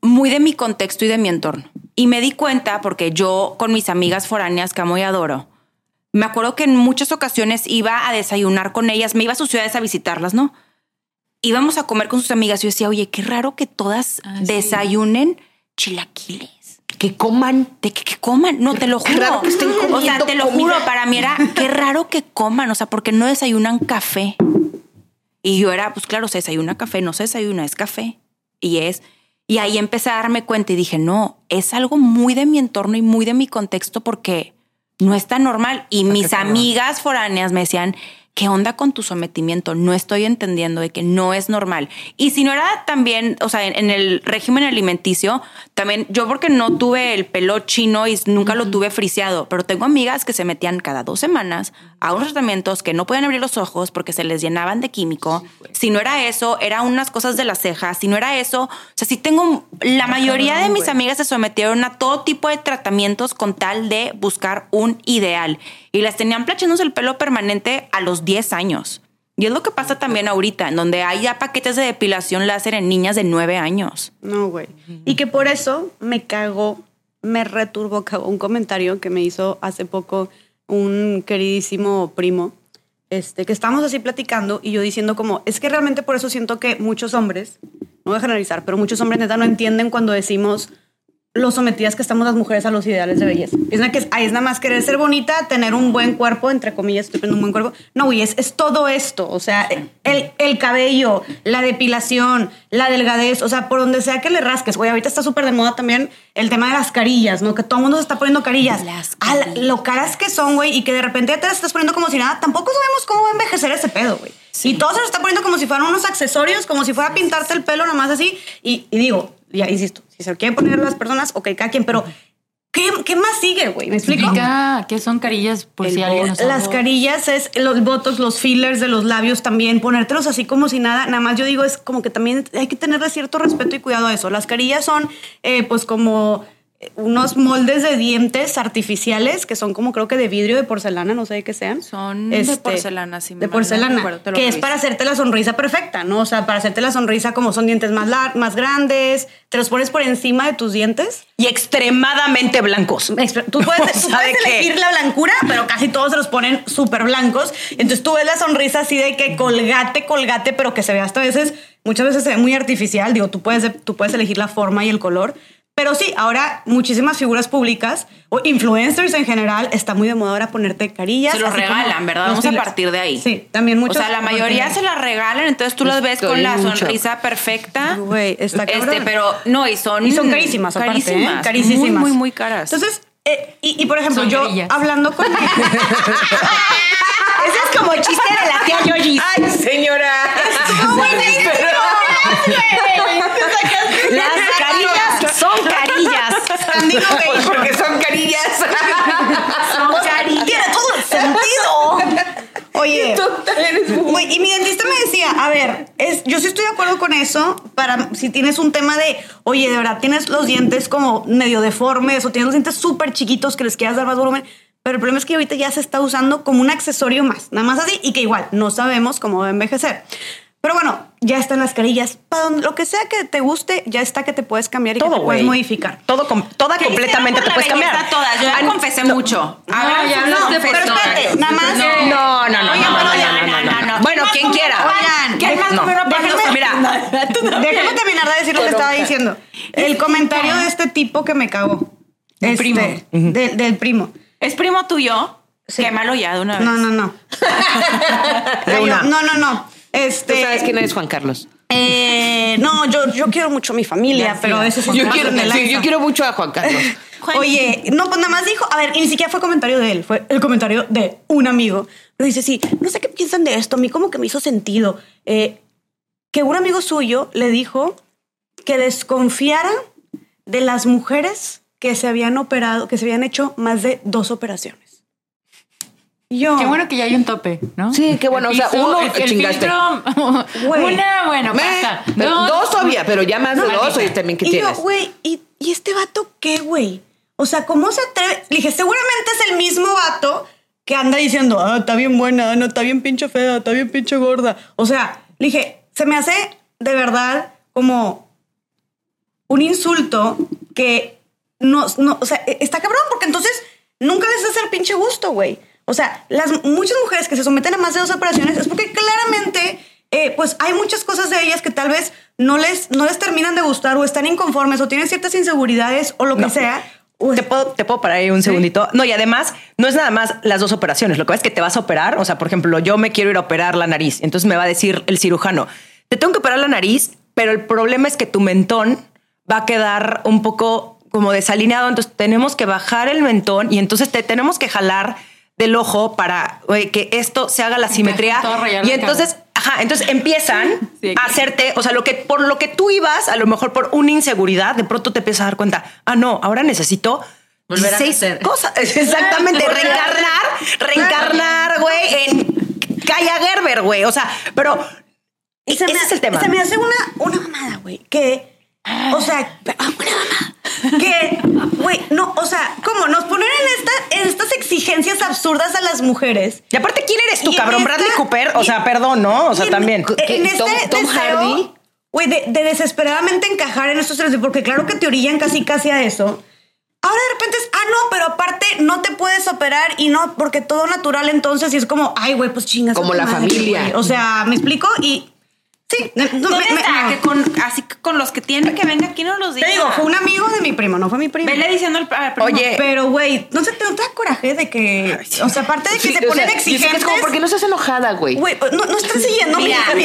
muy de mi contexto y de mi entorno. Y me di cuenta porque yo con mis amigas foráneas que amo y adoro, me acuerdo que en muchas ocasiones iba a desayunar con ellas, me iba a sus ciudades a visitarlas, ¿no? Íbamos a comer con sus amigas y yo decía, oye, qué raro que todas Ah, sí. desayunen chilaquiles. Que coman. De que, que coman, no, te lo juro. raro que estén o sea, te lo comida. juro, para mí era, qué raro que coman, o sea, porque no desayunan café. Y yo era, pues claro, se desayuna café, no se desayuna, es café. Y es, y ahí empecé a darme cuenta y dije, no, es algo muy de mi entorno y muy de mi contexto porque no es tan normal. Y mis amigas foráneas me decían, ¿qué onda con tu sometimiento? No estoy entendiendo de que no es normal. Y si no era también, o sea, en, en el régimen alimenticio, también yo porque no tuve el pelo chino y nunca lo tuve friseado, pero tengo amigas que se metían cada dos semanas a unos tratamientos que no podían abrir los ojos porque se les llenaban de químico. Si no era eso, era unas cosas de las cejas. Si no era eso, o sea, sí tengo, la mayoría de mis amigas se sometieron a todo tipo de tratamientos con tal de buscar un ideal. Y las tenían plachándose el pelo permanente a los 10 años. Y es lo que pasa también ahorita, en donde hay ya paquetes de depilación láser en niñas de 9 años. No, güey. Y que por eso me cagó, me returbó cagó un comentario que me hizo hace poco un queridísimo primo, este, que estábamos así platicando y yo diciendo como, es que realmente por eso siento que muchos hombres, no voy a generalizar, pero muchos hombres neta no entienden cuando decimos lo sometidas que estamos las mujeres a los ideales de belleza. Piensan que es, es nada más querer ser bonita, tener un buen cuerpo, entre comillas, estoy poniendo un buen cuerpo. No, güey, es, es todo esto. O sea, el, el cabello, la depilación, la delgadez, o sea, por donde sea que le rasques. Güey, ahorita está súper de moda también el tema de las carillas, ¿no? Que todo el mundo se está poniendo carillas. Las A la- lo caras que son, güey, y que de repente ya te las estás poniendo como si nada. Tampoco sabemos cómo va a envejecer ese pedo, güey. Y todo se lo está poniendo como si fueran unos accesorios, como si fuera a pintarte el pelo, nada más así. Y, y digo, ya insisto, si se quieren poner las personas, ok, cada quien, pero ¿qué, qué más sigue, güey? ¿Me explico? Explica qué son carillas por si alguien no sabe. Las carillas es los botox, los fillers de los labios también, ponértelos así como si nada. Nada más yo digo, es como que también hay que tenerle cierto respeto y cuidado a eso. Las carillas son, eh, pues, como unos moldes de dientes artificiales que son como creo que de vidrio, de porcelana, no sé de qué sean. Este, Son de porcelana, si De porcelana, recuerdo, te lo que es para hacerte la sonrisa perfecta, ¿no? O sea, para hacerte la sonrisa como son dientes más, lar- más grandes, te los pones por encima de tus dientes. Y extremadamente blancos. Tú puedes, tú puedes elegir la blancura, pero casi todos se los ponen súper blancos. Entonces tú ves la sonrisa así de que colgate, colgate, pero que se ve hasta a veces, muchas veces se ve muy artificial. Digo, tú puedes, tú puedes elegir la forma y el color. Pero sí, ahora muchísimas figuras públicas o influencers en general está muy de moda ahora ponerte carillas. Se los regalan, ¿verdad? los Vamos a partir de ahí. Sí, también muchos. O sea, la mayoría se las regalan, entonces tú las ves con la mucho. sonrisa perfecta. Güey, está Este, cabrón. pero no, y son. Y son carísimas, aparte, ¿eh? Carísimas. Carísimas. Muy, muy, muy caras. Entonces, eh, y, y por ejemplo, Son yo hablando con... Ese es como el chiste de la tía Yoyi. ¡Ay, señora! Las carillas son carillas. Andino Gay. Porque son carillas. Son carillas. Tiene todo el sentido. Oye, güey, y mi dentista me decía, a ver, es, yo sí estoy de acuerdo con eso para si tienes un tema de, oye, de verdad tienes los dientes como medio deformes o tienes los dientes súper chiquitos que les quieras dar más volumen. Pero el problema es que ahorita ya se está usando como un accesorio más, nada más así, y que igual no sabemos cómo va a envejecer. Pero bueno, ya están las carillas. Para donde- lo que sea que te guste, ya está que te puedes cambiar y que Todo, te puedes modificar. Todo, com- toda ¿Qué completamente te puedes cambiar. Todas, yo ya Ah, confesé mucho. No, Hagan ya sus hablaste Pero espérate, nada más. No, no, no, no, no, no, no, no, no. Bueno, quien quiera. Oigan, ¿Qué más no. número para Déjame- Mira, Déjame terminar de decir lo que estaba diciendo. El comentario de este tipo que me cagó. Del Este, primo. de- del primo. ¿Es primo tuyo? Sí. Quémalo ya de una vez. No, no, no. Una. No, no, no. Tú Este. sabes quién es Juan Carlos. eh, no, yo, yo quiero mucho a mi familia, pero a veces Yo quiero, sí, yo quiero mucho a Juan Carlos. Oye, no, pues nada más dijo, a ver, y ni siquiera fue comentario de él, fue el comentario de un amigo. Pero dice, sí, no sé qué piensan de esto, a mí como que me hizo sentido. Eh, que un amigo suyo le dijo que desconfiara de las mujeres que se habían operado, que se habían hecho más de dos operaciones. Yo, Qué bueno que ya hay un tope, ¿no? Sí, qué bueno, El o sea, uno el, el chingaste. filtro- una, bueno, Me- pasa. pero dos todavía, pero ya más de dos, oye, también que y yo, tienes. güey, ¿y, ¿y este vato qué, güey? O sea, ¿cómo se atreve? Le dije, seguramente es el mismo vato que anda diciendo, ah, está bien buena, no, está bien pinche fea, está bien pinche gorda. O sea, le dije, se me hace de verdad como un insulto que no, no, o sea, está cabrón, porque entonces nunca les hace el pinche gusto, güey. O sea, las muchas mujeres que se someten a más de dos operaciones es porque claramente, eh, pues hay muchas cosas de ellas que tal vez no les, no les terminan de gustar o están inconformes o tienen ciertas inseguridades o lo que No. sea. ¿Te puedo, te puedo parar ahí un segundito. No, y además no es nada más las dos operaciones. Lo que pasa es que te vas a operar. O sea, por ejemplo, yo me quiero ir a operar la nariz. Entonces me va a decir el cirujano, te tengo que operar la nariz, pero el problema es que tu mentón va a quedar un poco como desalineado. Entonces tenemos que bajar el mentón y entonces te tenemos que jalar del ojo para que esto se haga la simetría. Y entonces, ajá, entonces empiezan Sí, a hacerte, o sea, lo que por lo que tú ibas, a lo mejor por una inseguridad, de pronto te empiezas a dar cuenta, ah, no, ahora necesito Volver a 16 nacer. cosas. Exactamente, reencarnar, reencarnar, güey, en Kaya Gerber, güey. O sea, pero Y se ese me, es el tema. Se me hace una, una mamada, güey. Que, o sea, ah. Que, güey, no, o sea, ¿cómo? Nos ponen en, esta, en estas exigencias absurdas a las mujeres. Y aparte, ¿quién eres tú, Y cabrón? esta- Bradley Cooper. O y- sea, perdón, ¿no? O sea, en- también. En, este Tom- Tom deseo, Hardy. Güey, de, de desesperadamente encajar en estos tres, porque claro que te orillan casi casi a eso. Ahora de repente es, ah, no, pero aparte no te puedes operar y no, porque todo natural entonces y es como, ay, güey, pues chingas. Como la madre, familia. O sea, ¿me explico? Y sí, no, no, ¿Dónde me- me- está? no. Que con, así que con los que tiene que venga aquí no los diga. Te digo, fue un amigo de mi primo, no fue mi primo. Vele diciendo al, al primo. Oye, Pero, güey, no se te no te da coraje de que. O sea, aparte de que Sí, te o ponen sea, exigentes. es como, ¿por qué no estás enojada, güey? Güey, no, no estás siguiendo mi Mira, Yo he "Ay,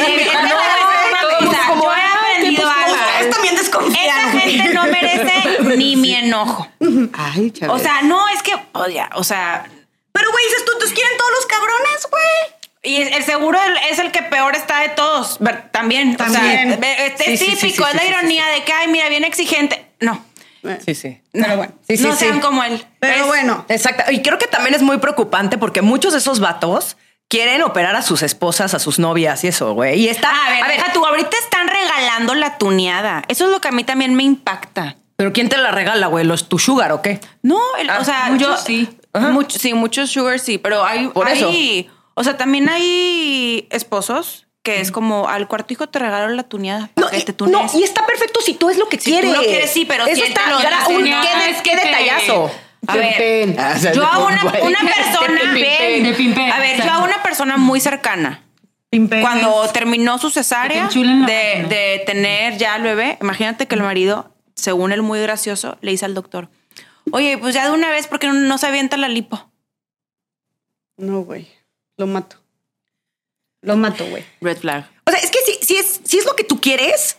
aprendido pues, algo. Ustedes también desconfían. Esa gente no merece ni mi enojo. Ay, chaval. O sea, no es que, oye, o sea, Pero, güey, dices tú, ¿tus quieren todos los cabrones, güey? Y el seguro es el que peor está de todos, ver- también. También. O sea, este Sí, es sí, sí, típico, sí, es la sí, sí, ironía de que, ay, mira, bien exigente. No, Sí, sí. Pero bueno. Sí, sí, no sí. sean como él. Pero Es- bueno. Exacto. Y creo que también es muy preocupante porque muchos de esos vatos quieren operar a sus esposas, a sus novias y eso, güey. Y está. A ver, deja tú, ahorita están regalando la tuneada. Eso es lo que a mí también me impacta. Pero ¿quién te la regala, güey? ¿Los tu sugar o qué? No, el- Ah, o sea, muchos yo sí. Ajá. much- sí, muchos sugar sí, pero hay, Por hay- o sea, también hay esposos que es como al cuarto hijo te regalo la tuneada para No, que te no, tunees. y está perfecto si tú es lo que Si quieres. tú lo quieres, sí, pero Eso está la un, qué, es qué detallazo. A ver. Ah, yo de a una, persona, a ver, yo a una persona muy cercana, Pimpe. cuando terminó su cesárea te de tener ya al bebé, imagínate que el marido, según él muy gracioso, le dice al doctor, oye, pues ya de una vez, porque no, no se avienta la lipo? No, güey. Lo mato. Lo mato, güey. Red flag. O sea, es que si, si, es, si es lo que tú quieres,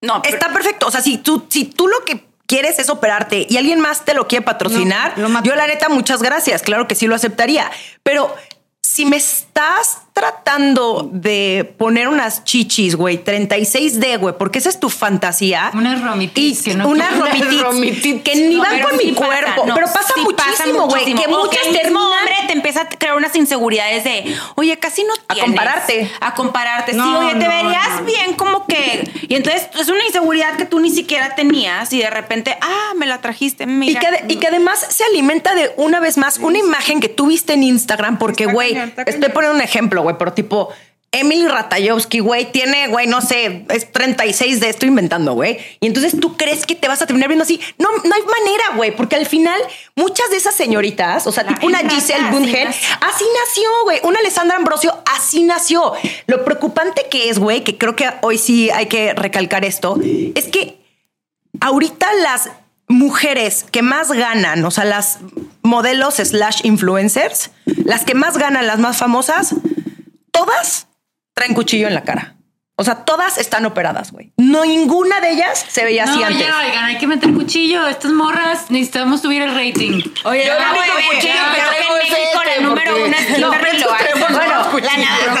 No, pero- está perfecto. O sea, si tú, si tú lo que quieres es operarte y alguien más te lo quiere patrocinar, No, lo mato. yo la neta, muchas gracias. Claro que sí lo aceptaría. Pero si me estás tratando de poner unas chichis, güey, 36D, güey, porque esa es tu fantasía. Unas romitis Y que no- unas Unas romitis romitis. que ni No, van con sí mi pasa, cuerpo. no, pero pasa sí muchísimo, güey. Que muchas terminan. hombre te empieza a crear unas inseguridades de, oye, casi no A tienes. compararte. A compararte. No, sí, oye, te verías no. bien como que... Y entonces es una inseguridad que tú ni siquiera tenías y de repente, ah, me la trajiste, Y mira. que, ade- y que además se alimenta de una vez más una imagen que tú viste en Instagram, porque, güey, estoy poniendo un ejemplo, güey, pero tipo, Emily Ratajkowski, güey, tiene, güey, no sé, es 36 de esto inventando, güey. Y entonces tú crees que te vas a terminar viendo así. No, no hay manera, güey, porque al final muchas de esas señoritas, o sea, tipo una Giselle nació. así nació, güey. Una Alessandra Ambrosio, así nació. Lo preocupante que es, güey, que creo que hoy sí hay que recalcar esto, es que ahorita las mujeres que más ganan, o sea, las modelos slash influencers, las que más ganan, las más famosas, todas traen cuchillo en la cara. O sea, todas están operadas, güey. No ninguna de ellas se veía así No, antes. ya, oigan, hay que meter cuchillo. Estas morras necesitamos subir el rating. Oye, Yo no voy único a ver, que en México la número uno es No.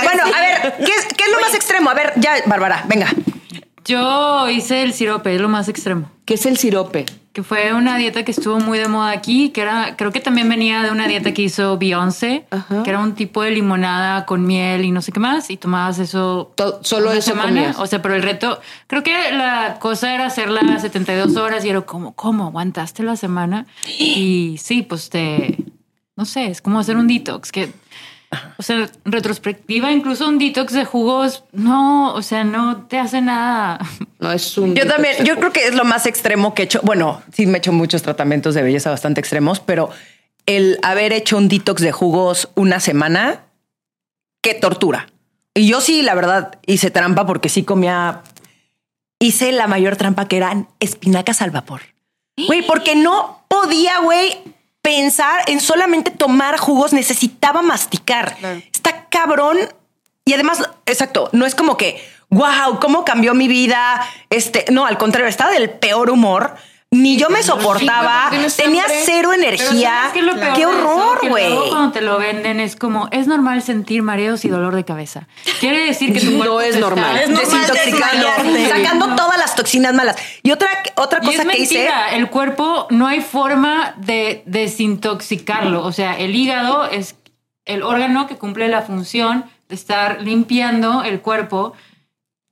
Bueno, a ver, ¿qué es, qué es lo más extremo? A ver, ya, Bárbara, venga. Yo hice el sirope, es lo más extremo. ¿Qué es el sirope? Que fue una dieta que estuvo muy de moda aquí, que era, creo que también venía de una dieta que hizo Beyoncé, Ajá. que era un tipo de limonada con miel y no sé qué más, y tomabas eso solo una eso comías. O sea, pero el reto, creo que la cosa era hacerla 72 horas y era como, ¿cómo? ¿Aguantaste la semana? Y sí, pues te, no sé, es como hacer un detox, que, o sea, retrospectiva, incluso un detox de jugos, no, o sea, no te hace nada. No es un. Yo también, yo creo que es lo más extremo que he hecho. Bueno, sí me he hecho muchos tratamientos de belleza bastante extremos, pero el haber hecho un detox de jugos una semana, qué tortura. Y yo sí, la verdad, hice trampa porque sí comía. Hice la mayor trampa que eran espinacas al vapor. Güey, porque no podía, güey, pensar en solamente tomar jugos, necesitaba masticar. Está cabrón. Y además, exacto, no es como que, wow, cómo cambió mi vida. Este, no, al contrario, estaba del peor humor. ni yo me soportaba, tenía cero energía. ¿sabes qué es Qué horror, güey. Cuando te lo venden es como, es normal sentir mareos y dolor de cabeza. Quiere decir que tu No cuerpo es te normal. está- Es normal Desintoxicando, sacando todas las toxinas malas. Y otra, otra Y cosa es que hice. mentira, el cuerpo no hay forma de desintoxicarlo. O sea, el hígado es el órgano que cumple la función de estar limpiando el cuerpo.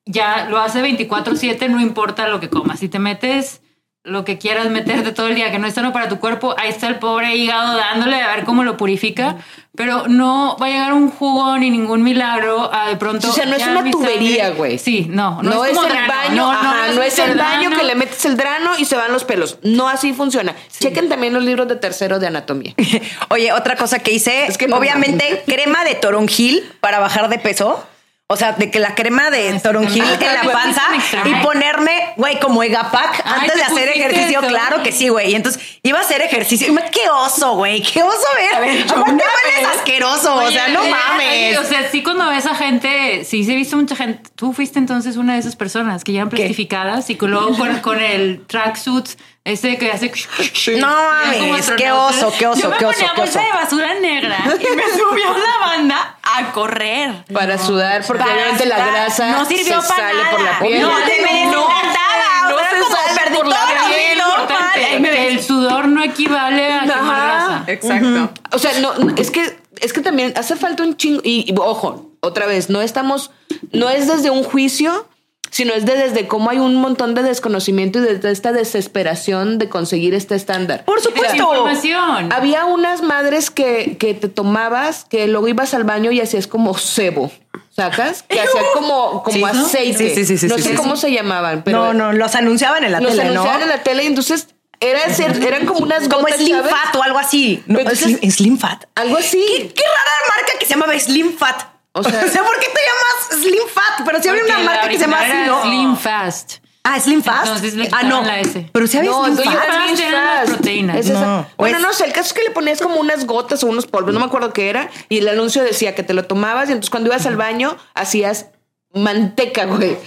Ya lo hace 24/7, no importa lo que comas. Si te metes lo que quieras meterte todo el día, que no es sano para tu cuerpo, ahí está el pobre hígado dándole a ver cómo lo purifica, pero no va a llegar un jugo ni ningún milagro a de pronto. O sea, no es una tubería, güey. Sí, no, No, es, como el drano. baño, ajá, no, es el baño drano. que le metes el drano y se van los pelos. No así funciona. Chequen también los libros de tercero de anatomía. Oye, otra cosa que hice, Es que no obviamente, crema de toronjil para bajar de peso. O sea, de que la crema de sí, toronjil en la panza y ponerme, güey, como Egapac antes ¿te de hacer ejercicio. eso? Claro que sí, güey. Y entonces iba a hacer ejercicio. Y me, qué oso, güey. Qué oso ver. A ver, Aparte hueles asqueroso. o sea, no mames. O sea, sí cuando ves a gente, sí, sí he visto mucha gente. Tú fuiste entonces una de esas personas que llevan plastificadas y luego con, con el tracksuit ese que hace... No mames, qué oso, qué oso, Yo me qué oso, ponía qué bolsa oso. de basura negra y me subió la banda a correr. Para sudar, porque Para obviamente la grasa No sirvió se para sale nada. por la piel. No, No, te me no Era se sale por la piel. Importante, que el sudor no equivale a quemar grasa. exacto. O sea, no, es que es que también hace falta un chingo y, y, ojo, otra vez, no estamos no es desde un juicio, sino es de desde cómo hay un montón de desconocimiento y desde esta desesperación de conseguir este estándar. Por supuesto. Información. Había unas madres que, que te tomabas, que luego ibas al baño y hacías como cebo, ¿sacas? Que hacían como, como Sí, aceite. Sí, sí, no sí, sé sí, cómo sí. se llamaban, pero no, no, los anunciaban en la los tele, ¿no? anunciaban en la tele y entonces era eran como unas Como gotas, Slim ¿sabes? Fat o algo así. No, entonces- Slim, Slim Fat. Algo así. ¿Qué, qué rara marca que se llama Slim Fat. O O sea- sea, ¿por qué te llamas Slim Fat? Pero si había una marca que se llama así, ¿no? Slim Fast. Ah, Slim Fast. Entonces le ah, no. la S. Pero si había No, Slim Fast eran las Fast. proteínas. Es esa- No, Bueno, no sé, el caso es que le ponías como unas gotas o unos polvos, no me acuerdo qué era, y el anuncio decía que te lo tomabas y entonces cuando ibas al baño hacías manteca, güey.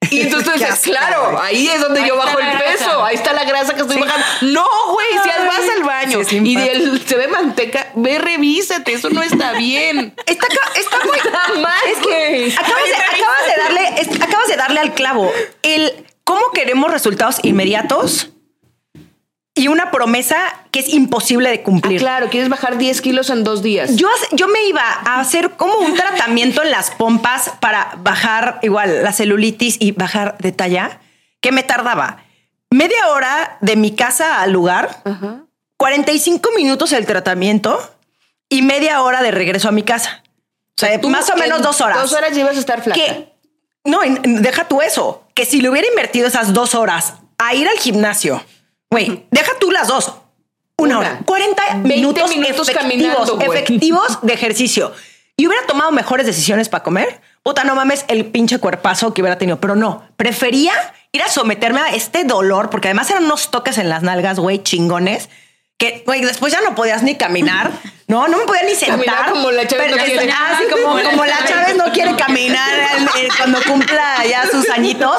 Y entonces tú dices, claro, ahí es donde Ahí yo bajo el grasa. peso, ahí está la grasa que estoy bajando. No, güey, si vas al baño Sí, y el- se ve manteca, ve, revísate, eso no está bien. Está, está muy Está mal, Es que acabas de, acabas de darle, es- acabas de darle al clavo. El cómo queremos resultados inmediatos y una promesa que es imposible de Ah, cumplir. claro, quieres bajar 10 kilos en dos días. Yo, yo me iba a hacer como un tratamiento en las pompas para bajar igual la celulitis y bajar de talla, que me tardaba media hora de mi casa al lugar, 45 minutos el tratamiento y media hora de regreso a mi casa. O sea, Tú más o menos en dos horas. Dos horas ibas a estar flaca. Que, no, deja tú eso. Que si le hubiera invertido esas dos horas a ir al gimnasio, güey, deja tú las dos. Una, Una. hora. 40 20 minutos, minutos efectivos, de ejercicio. Y hubiera tomado mejores decisiones para comer. Puta, no mames el pinche cuerpazo que hubiera tenido. Pero no, prefería ir a someterme a este dolor, porque además eran unos toques en las nalgas, güey, chingones. Que, güey, después ya no podías ni caminar. No, no me podía ni sentar. Caminar como la Chávez no quiere. Ah, como, como la Chávez no quiere caminar eh, eh, cuando cumpla ya sus añitos.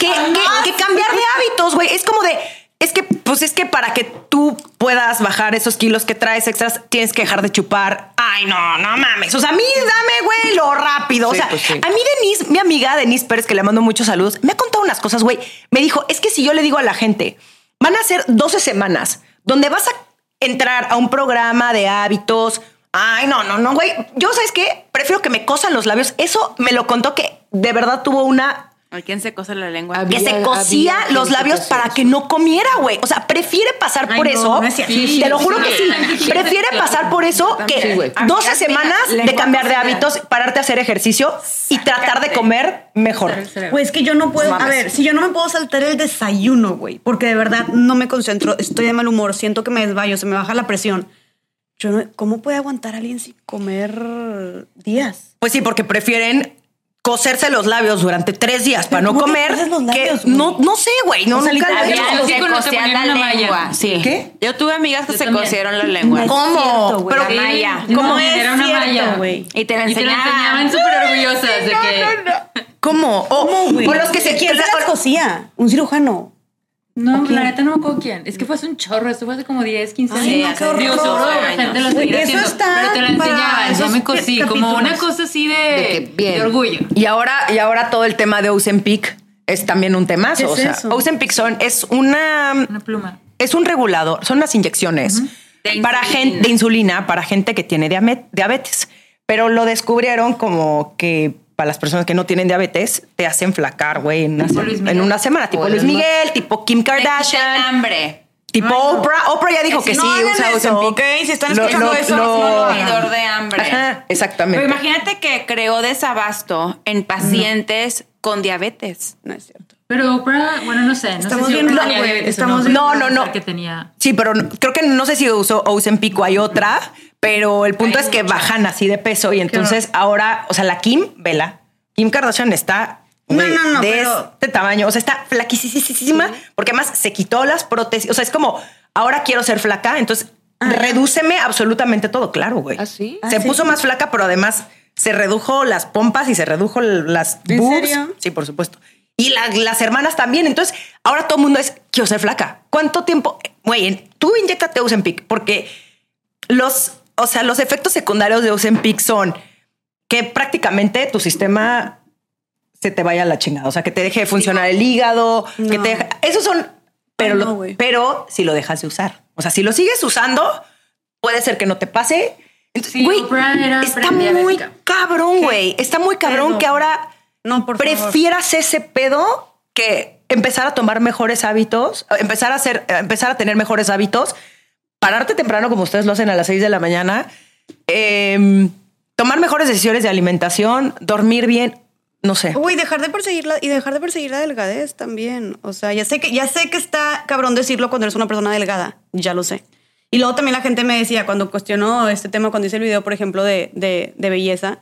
Que, que- que cambiar de hábitos, güey. Es como de. Es que, pues es que para que tú puedas bajar esos kilos que traes extras, tienes que dejar de chupar. Ay, no, no mames. O sea, a mí dame, güey, lo rápido. o sea, pues sí. a mí Denise, mi amiga Denise Pérez, que le mando muchos saludos, me ha contado unas cosas, güey. Me dijo, es que si yo le digo a la gente, van a ser 12 semanas donde vas a entrar a un programa de hábitos. Ay, no, no, no, güey. Yo, ¿sabes qué? Prefiero que me cosan los labios. Eso me lo contó que de verdad tuvo una ¿Quién se cosa la lengua? Había- que se cosía había los labios para que no comiera, güey. O sea, prefiere pasar Ay, por no, eso. no es cierto. Te lo juro que sí. sí. Prefiere pasar por eso que güey. 12 Amigas semanas de cambiar de hábitos, pararte a hacer ejercicio y tratar de comer mejor. Pues es que yo no puedo, a ver, si yo no me puedo saltar el desayuno, güey, porque de verdad no me concentro, estoy de mal humor, siento que me desmayo, se me baja la presión. Yo no- ¿Cómo puede aguantar alguien sin comer días? Pues sí, porque prefieren coserse los labios durante tres días para no ¿cómo te comer. los que labios, güey? no, no sé, güey. No, O sea, nunca lo he hecho. Que te cosían la lengua. Sí. ¿Qué? Yo tuve amigas que Yo se también. cosieron la lengua. ¿Cómo? Pero La malla. ¿Cómo era una cierto, malla. güey. Y te la Y te la enseñaban. súper orgullosas de que... ¿Cómo? O, ¿Cómo, güey? o los que se ¿Quién se las cosía? Un cirujano. No, la neta no me acuerdo quién. Es que fue hace un chorro. Esto fue hace como 10, 15 Ay, años. no, qué horror. Digo, seguro Hace la gente lo años. seguirá Eso haciendo. está Pero te la para enseñaban. Yo me cosí como una cosa así de, De que bien. de orgullo. Y ahora, y ahora todo el tema de Ozempic es también un temazo. ¿Qué es o sea? Ozempic son, es una, Una pluma. es un regulador, son unas inyecciones De para insulina. gente de insulina para gente que tiene diabetes. Pero lo descubrieron como que para las personas que no tienen diabetes te hacen flacar, güey, en, una en semana, tipo Luis Miguel, tipo Kim Kardashian, hambre. tipo Oprah. Oprah ya dijo que No sí usa eso, Ozempic. ¿ok? Si están Lo- escuchando lo- eso, lo- no lo Inhibidor de hambre. Ajá, exactamente. Pero imagínate que creó desabasto en pacientes con diabetes. No es cierto. Pero Oprah, bueno, no sé. No Estamos sé si bien Oprah estamos no. No, no, que tenía... Sí, pero no- creo que no sé si usó Ozempic o hay otra, pero el punto es que bajan así de peso y entonces ahora, o sea, la Kim, vela, Kim Kardashian está No, güey, no, no, de pero- este tamaño, o sea, está flaquísima porque además se quitó las prótesis, o sea, es como ahora quiero ser flaca, entonces redúceme absolutamente todo, claro, güey. ¿Ah, sí? Se ¿Ah, sí? puso más flaca, pero además se redujo las pompas y se redujo las ¿En boobs. serio? Sí, por supuesto. Y la- las hermanas también. Entonces, ahora todo el mundo es, quiero ser flaca. ¿Cuánto tiempo? Güey, tú inyectate Ozempic porque los, o sea, los efectos secundarios de Ozempic son que prácticamente tu sistema se te vaya a la chingada. O sea, que te deje de funcionar el hígado, que No. te deje- Esos son, pero, no, lo- pero si lo dejas de usar. O sea, si lo sigues usando, puede ser que no te pase. Entonces, güey, está muy cabrón, güey. Está muy cabrón pedo? que ahora No, por favor. prefieras ese pedo que empezar a tomar mejores hábitos, empezar a hacer, empezar a tener mejores hábitos, pararte temprano como ustedes lo hacen a las 6 de la mañana, em, tomar mejores decisiones de alimentación, dormir bien, no sé. Uy, dejar de perseguirla y dejar de perseguir la delgadez también. O sea, ya sé que ya sé que está cabrón decirlo cuando eres una persona delgada, ya lo sé. Y luego también la gente me decía cuando cuestionó este tema, cuando hice el video, por ejemplo, de, de, de belleza,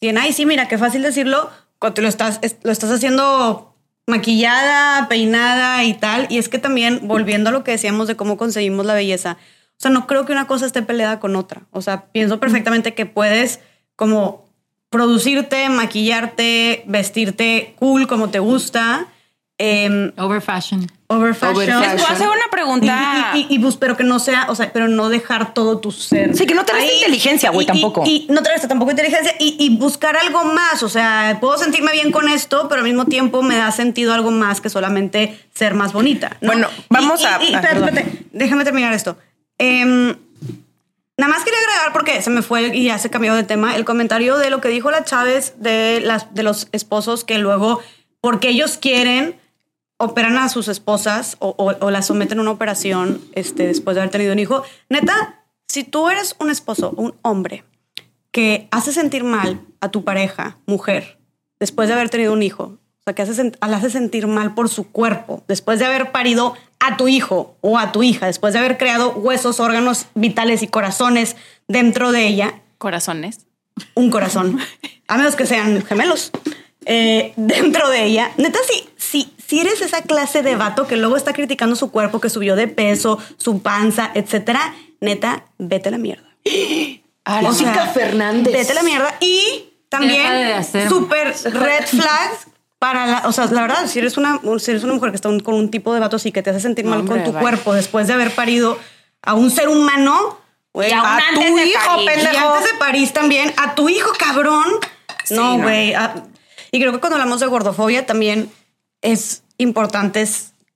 dicen, ay, sí, mira, qué fácil decirlo cuando lo estás, es- lo estás haciendo maquillada, peinada y tal. Y es que también, volviendo a lo que decíamos de cómo conseguimos la belleza, o sea, no creo que una cosa esté peleada con otra. O sea, pienso perfectamente que puedes como producirte, maquillarte, vestirte cool como te gusta, eh, Over fashion. over fashion. Over Les puedo fashion. hacer una pregunta. Y, y- pero que no sea, o sea, pero no dejar todo tu ser. Sí, que no te reste Ahí. inteligencia, güey, tampoco. Y, no te resta tampoco inteligencia y, y buscar algo más. O sea, puedo sentirme bien con esto, pero al mismo tiempo me da sentido algo más que solamente ser más bonita. ¿no? Bueno, vamos a- y- ah, espérate, espérate, déjame terminar esto. Em, Nada más quería agregar, porque se me fue y ya se cambió de tema, el comentario de lo que dijo la Chávez de, las, de los esposos que luego, porque ellos quieren, operan a sus esposas o, o, las someten a una operación este, después de haber tenido un hijo. Neta, si tú eres un esposo, un hombre, que hace sentir mal a tu pareja, mujer, después de haber tenido un hijo, o sea, que hace, la hace sentir mal por su cuerpo, después de haber parido a tu hijo o a tu hija, después de haber creado huesos, órganos vitales y corazones dentro de ella, Corazones. un corazón, a menos que sean gemelos, eh, dentro de ella. Neta, si, si, si eres esa clase de vato que luego está criticando su cuerpo, que subió de peso, su panza, etcétera, neta, vete a la mierda. Mónica Fernández. Vete a la mierda. Y también, super red flags para la, o sea, la verdad, si eres una, si eres una mujer que está un- con un tipo de vato así que te hace sentir mal Hombre, con tu vaya. cuerpo después de haber parido a un ser humano, güey, a tu hijo, pendejo. Y antes de París también, a tu hijo, cabrón. no, no. güey. y creo que cuando hablamos de gordofobia también es importante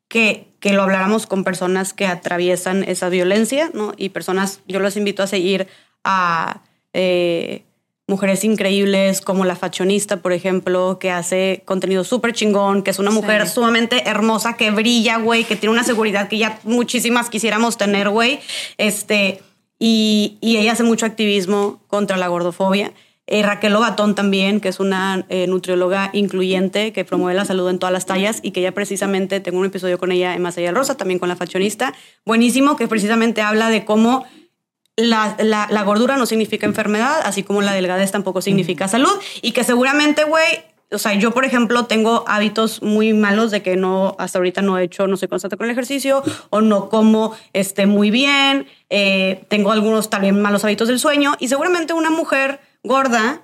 que, que lo habláramos con personas que atraviesan esa violencia, ¿no? Y personas, yo los invito a seguir a eh, mujeres increíbles como la fashionista, por ejemplo, que hace contenido súper chingón, que es una mujer Sí. sumamente hermosa, que brilla, güey, que tiene una seguridad que ya muchísimas quisiéramos tener, güey. Este, y, y ella hace mucho activismo contra la gordofobia. Eh, Raquel Lobatón también, que es una eh, nutrióloga incluyente que promueve la salud en todas las tallas y que ella precisamente, tengo un episodio con ella en Más allá del Rosa, también con la fashionista, buenísimo, que precisamente habla de cómo la, la- la gordura no significa enfermedad, así como la delgadez tampoco significa salud. Y que seguramente, güey, o sea, yo, por ejemplo, tengo hábitos muy malos de que no, hasta ahorita no he hecho, no soy constante con el ejercicio o no como este, muy bien. eh, tengo algunos también malos hábitos del sueño. Y seguramente una mujer gorda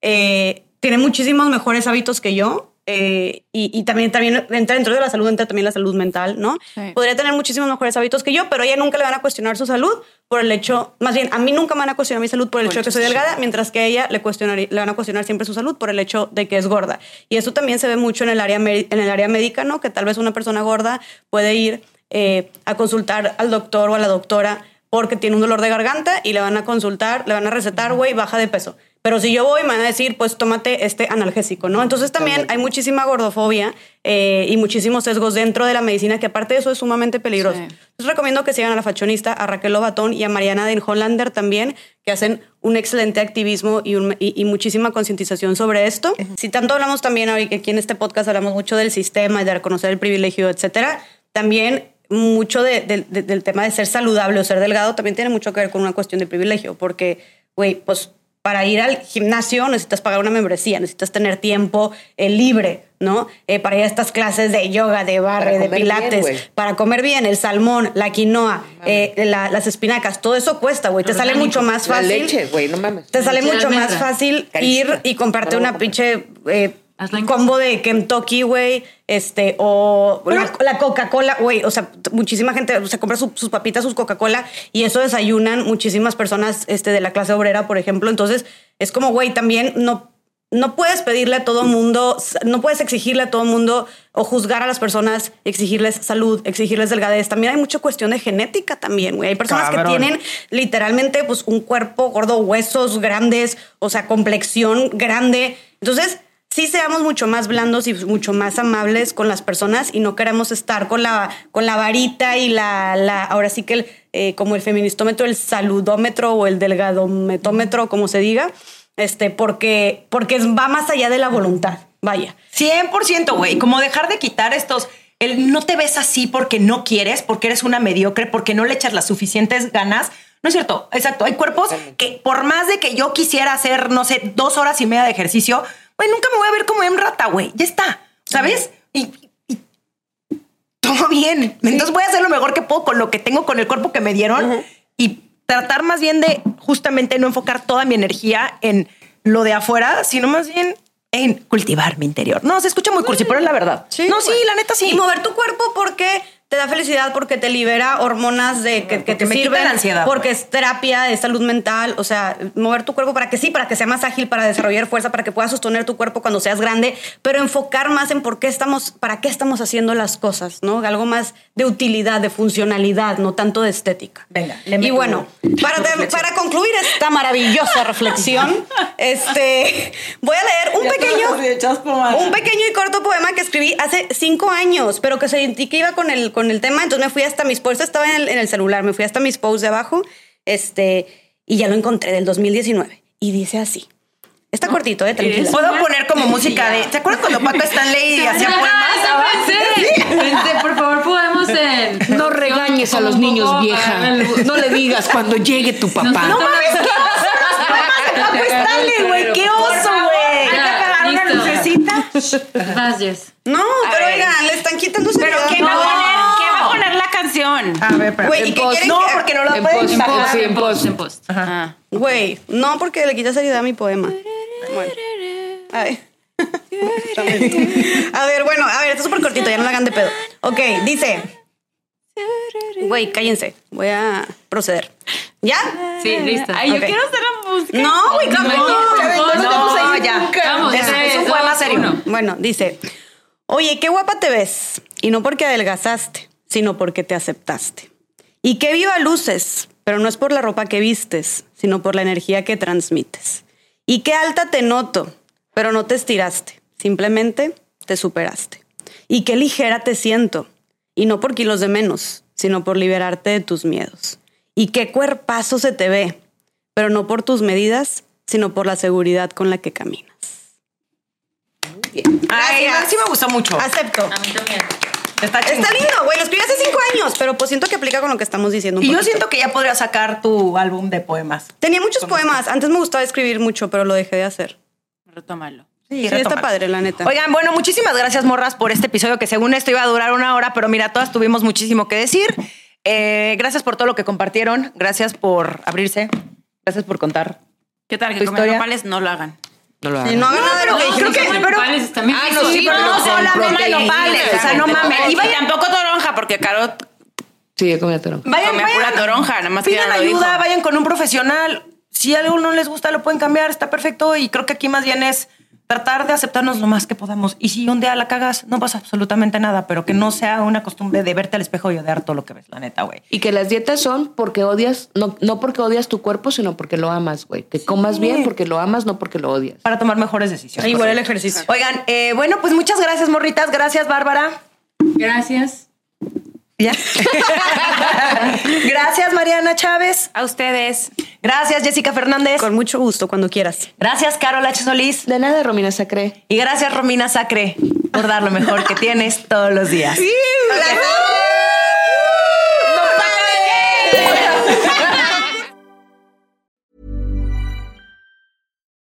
eh, tiene muchísimos mejores hábitos que yo eh, y, y también, también entra dentro de la salud, entra también la salud mental, ¿no? Sí. Podría tener muchísimos mejores hábitos que yo, pero a ella nunca le van a cuestionar su salud por el hecho, más bien, a mí nunca me van a cuestionar mi salud por el hecho de que soy delgada, mientras que a ella le, cuestionaría- le van a cuestionar siempre su salud por el hecho de que es gorda. Y eso también se ve mucho en el área, en el área médica, ¿no? Que tal vez una persona gorda puede ir eh, a consultar al doctor o a la doctora porque tiene un dolor de garganta y le van a consultar, le van a recetar, güey, baja de peso. Pero si yo voy, me van a decir, pues tómate este analgésico, ¿no? Entonces también hay muchísima gordofobia eh, y muchísimos sesgos dentro de la medicina, que aparte de eso es sumamente peligroso. Sí. Entonces recomiendo que sigan a la fachonista, a Raquel Lobatón y a Mariana Den Hollander también, que hacen un excelente activismo y, un- y- y muchísima concientización sobre esto. Si tanto hablamos también hoy, que aquí en este podcast hablamos mucho del sistema y de reconocer el privilegio, etcétera, también mucho de- de- de- del tema de ser saludable o ser delgado también tiene mucho que ver con una cuestión de privilegio, porque, güey, pues para ir al gimnasio necesitas pagar una membresía, necesitas tener tiempo eh, libre, ¿no? Eh, para ir a estas clases de yoga, de barre, de bien, pilates, para comer bien, el salmón, la quinoa, eh, la- las espinacas, todo eso cuesta, güey. Te sale mucho más La fácil. leche, güey, no mames. Te sale mucho más fácil Carísima. ir y comprarte una pinche en combo de Kentucky, güey, este, o la, la Coca-Cola, güey. O sea, muchísima gente se compra su- sus papitas, sus Coca-Cola, y eso desayunan muchísimas personas este, de la clase obrera, por ejemplo. Entonces, es como, güey, también no. No puedes pedirle a todo mundo, no puedes exigirle a todo mundo o juzgar a las personas, exigirles salud, exigirles delgadez. También hay mucha cuestión de genética también, güey. Hay personas que tienen literalmente pues un cuerpo gordo, huesos grandes, o sea, complexión grande. Entonces, sí seamos mucho más blandos y mucho más amables con las personas y no queremos estar con la, con la varita y la, la ahora sí que el, eh, como el feministómetro, el saludómetro o el delgadometómetro, como se diga, este, porque, porque va más allá de la voluntad. Vaya. 100%, güey. Como dejar de quitar estos. El no te ves así porque no quieres, porque eres una mediocre, porque no le echas las suficientes ganas. No es cierto. Exacto. Hay cuerpos que, por más de que yo quisiera hacer, no sé, dos horas y media de ejercicio, güey, nunca me voy a ver como en rata, güey. Ya está. ¿Sabes? Y, y todo bien. Entonces voy a hacer lo mejor que puedo con lo que tengo, con el cuerpo que me dieron y tratar más bien de justamente no enfocar toda mi energía en lo de afuera, sino más bien en cultivar mi interior. No, se escucha muy cursi, pero es la verdad. no, sí, la neta sí. Y mover tu cuerpo porque te da felicidad, porque te libera hormonas de que, que te me sirven, la ansiedad, porque güey. es terapia de salud mental, o sea, mover tu cuerpo para que sí, para que sea más ágil, para desarrollar fuerza, para que puedas sostener tu cuerpo cuando seas grande, pero enfocar más en por qué estamos, para qué estamos haciendo las cosas, ¿no? Algo más de utilidad, de funcionalidad, no tanto de estética. Venga, le y meto bueno, tu para, para concluir esta maravillosa reflexión, este, voy a leer un pequeño, un pequeño y corto poema que escribí hace cinco años, pero que sentí que iba con el, con el tema, entonces me fui hasta mis posts, estaba en el, en el celular, me fui hasta mis posts de abajo, este, y ya lo encontré del 2019. Y dice así. Está cortito, eh, tranquila. Puedo poner como música de. ¿Se acuerdan cuando Paco Stanley hacía poemas? ya pensé. Pensé, por favor, podemos en. No regañes a los niños, poco vieja. el- No le digas cuando llegue tu papá. No mames, qué oso. Paco Stanley, güey, qué oso, güey. Ya, apagar una listo. lucecita. Jess. No, pero oigan, le están quitando Pero seriedad. ¿quién va, a No. poner, ¿quién va a poner la canción? A ver, pero. Güey, ¿y qué quieren No, que- porque no lo En pueden post, en sacar. post, sí, en post. post, en post. Ah. Güey, no, porque le quita seriedad a mi poema. Bueno. Ay. A ver, bueno, a ver, está súper cortito, ya no la hagan de pedo. Ok, dice. Güey, cállense. Voy a proceder. ¿Ya? Sí, listo. Ay, yo Ok. quiero hacer la música. No, güey, claro que no. No, ya. Vamos, Es, tres, es un poema dos, serio. uno. Bueno, dice, oye, qué guapa te ves. Y no porque adelgazaste, sino porque te aceptaste. Y qué viva luces, pero no es por la ropa que vistes, sino por la energía que transmites. Y qué alta te noto, pero no te estiraste, simplemente te superaste. Y qué ligera te siento, y no por kilos de menos, sino por liberarte de tus miedos. Y qué cuerpazo se te ve, pero no por tus medidas, sino por la seguridad con la que caminas. Ay, sí me gustó mucho. Acepto. A mí también. Está. Está lindo, güey. Lo escribí hace cinco años, pero pues siento que aplica con lo que estamos diciendo. un Y yo poquito. siento que ya podría sacar tu álbum de poemas. Tenía muchos poemas. Antes me gustaba escribir mucho, pero lo dejé de hacer. Retómalo. Sí, está retoma. padre, la neta. Oigan, bueno, muchísimas gracias, morras, por este episodio que según esto iba a durar una hora, pero mira, todas tuvimos muchísimo que decir. Eh, gracias por todo lo que compartieron. Gracias por abrirse. Gracias por contar. ¿Qué tal? ¿Tu Que comer historia? nopales no lo hagan. No lo hagan. Si no hagan nada de lo que creo que- pero- nopales, también. Ah, no, Sí, sí, pero no solamente nopales, o sea, no mames. Y tampoco toronja, porque Caro Sí, yo comía toronja. Vayan, Comía vayan. pura toronja, nada más que Pidan lo ayuda, dijo. vayan con un profesional. Si algo no les gusta, lo pueden cambiar, está perfecto. Y creo que aquí más bien es tratar de aceptarnos lo más que podamos. Y si un día la cagas, no pasa absolutamente nada, pero que no sea una costumbre de verte al espejo y odiar todo lo que ves, la neta, güey. Y que las dietas son porque odias, no, no porque odias tu cuerpo, sino porque lo amas, güey. Que comas bien porque lo amas, no porque lo odias. Para tomar mejores decisiones. Igual el ejercicio. Oigan, eh, bueno, pues muchas gracias, morritas. Gracias, Bárbara. Gracias. Ya. gracias, Mariana Chávez. A ustedes. Gracias, Jessica Fernández. Con mucho gusto, cuando quieras. Gracias, Carol H. Solís. De nada, Romina Sacré. Y gracias, Romina Sacre, por dar lo mejor que tienes todos los días.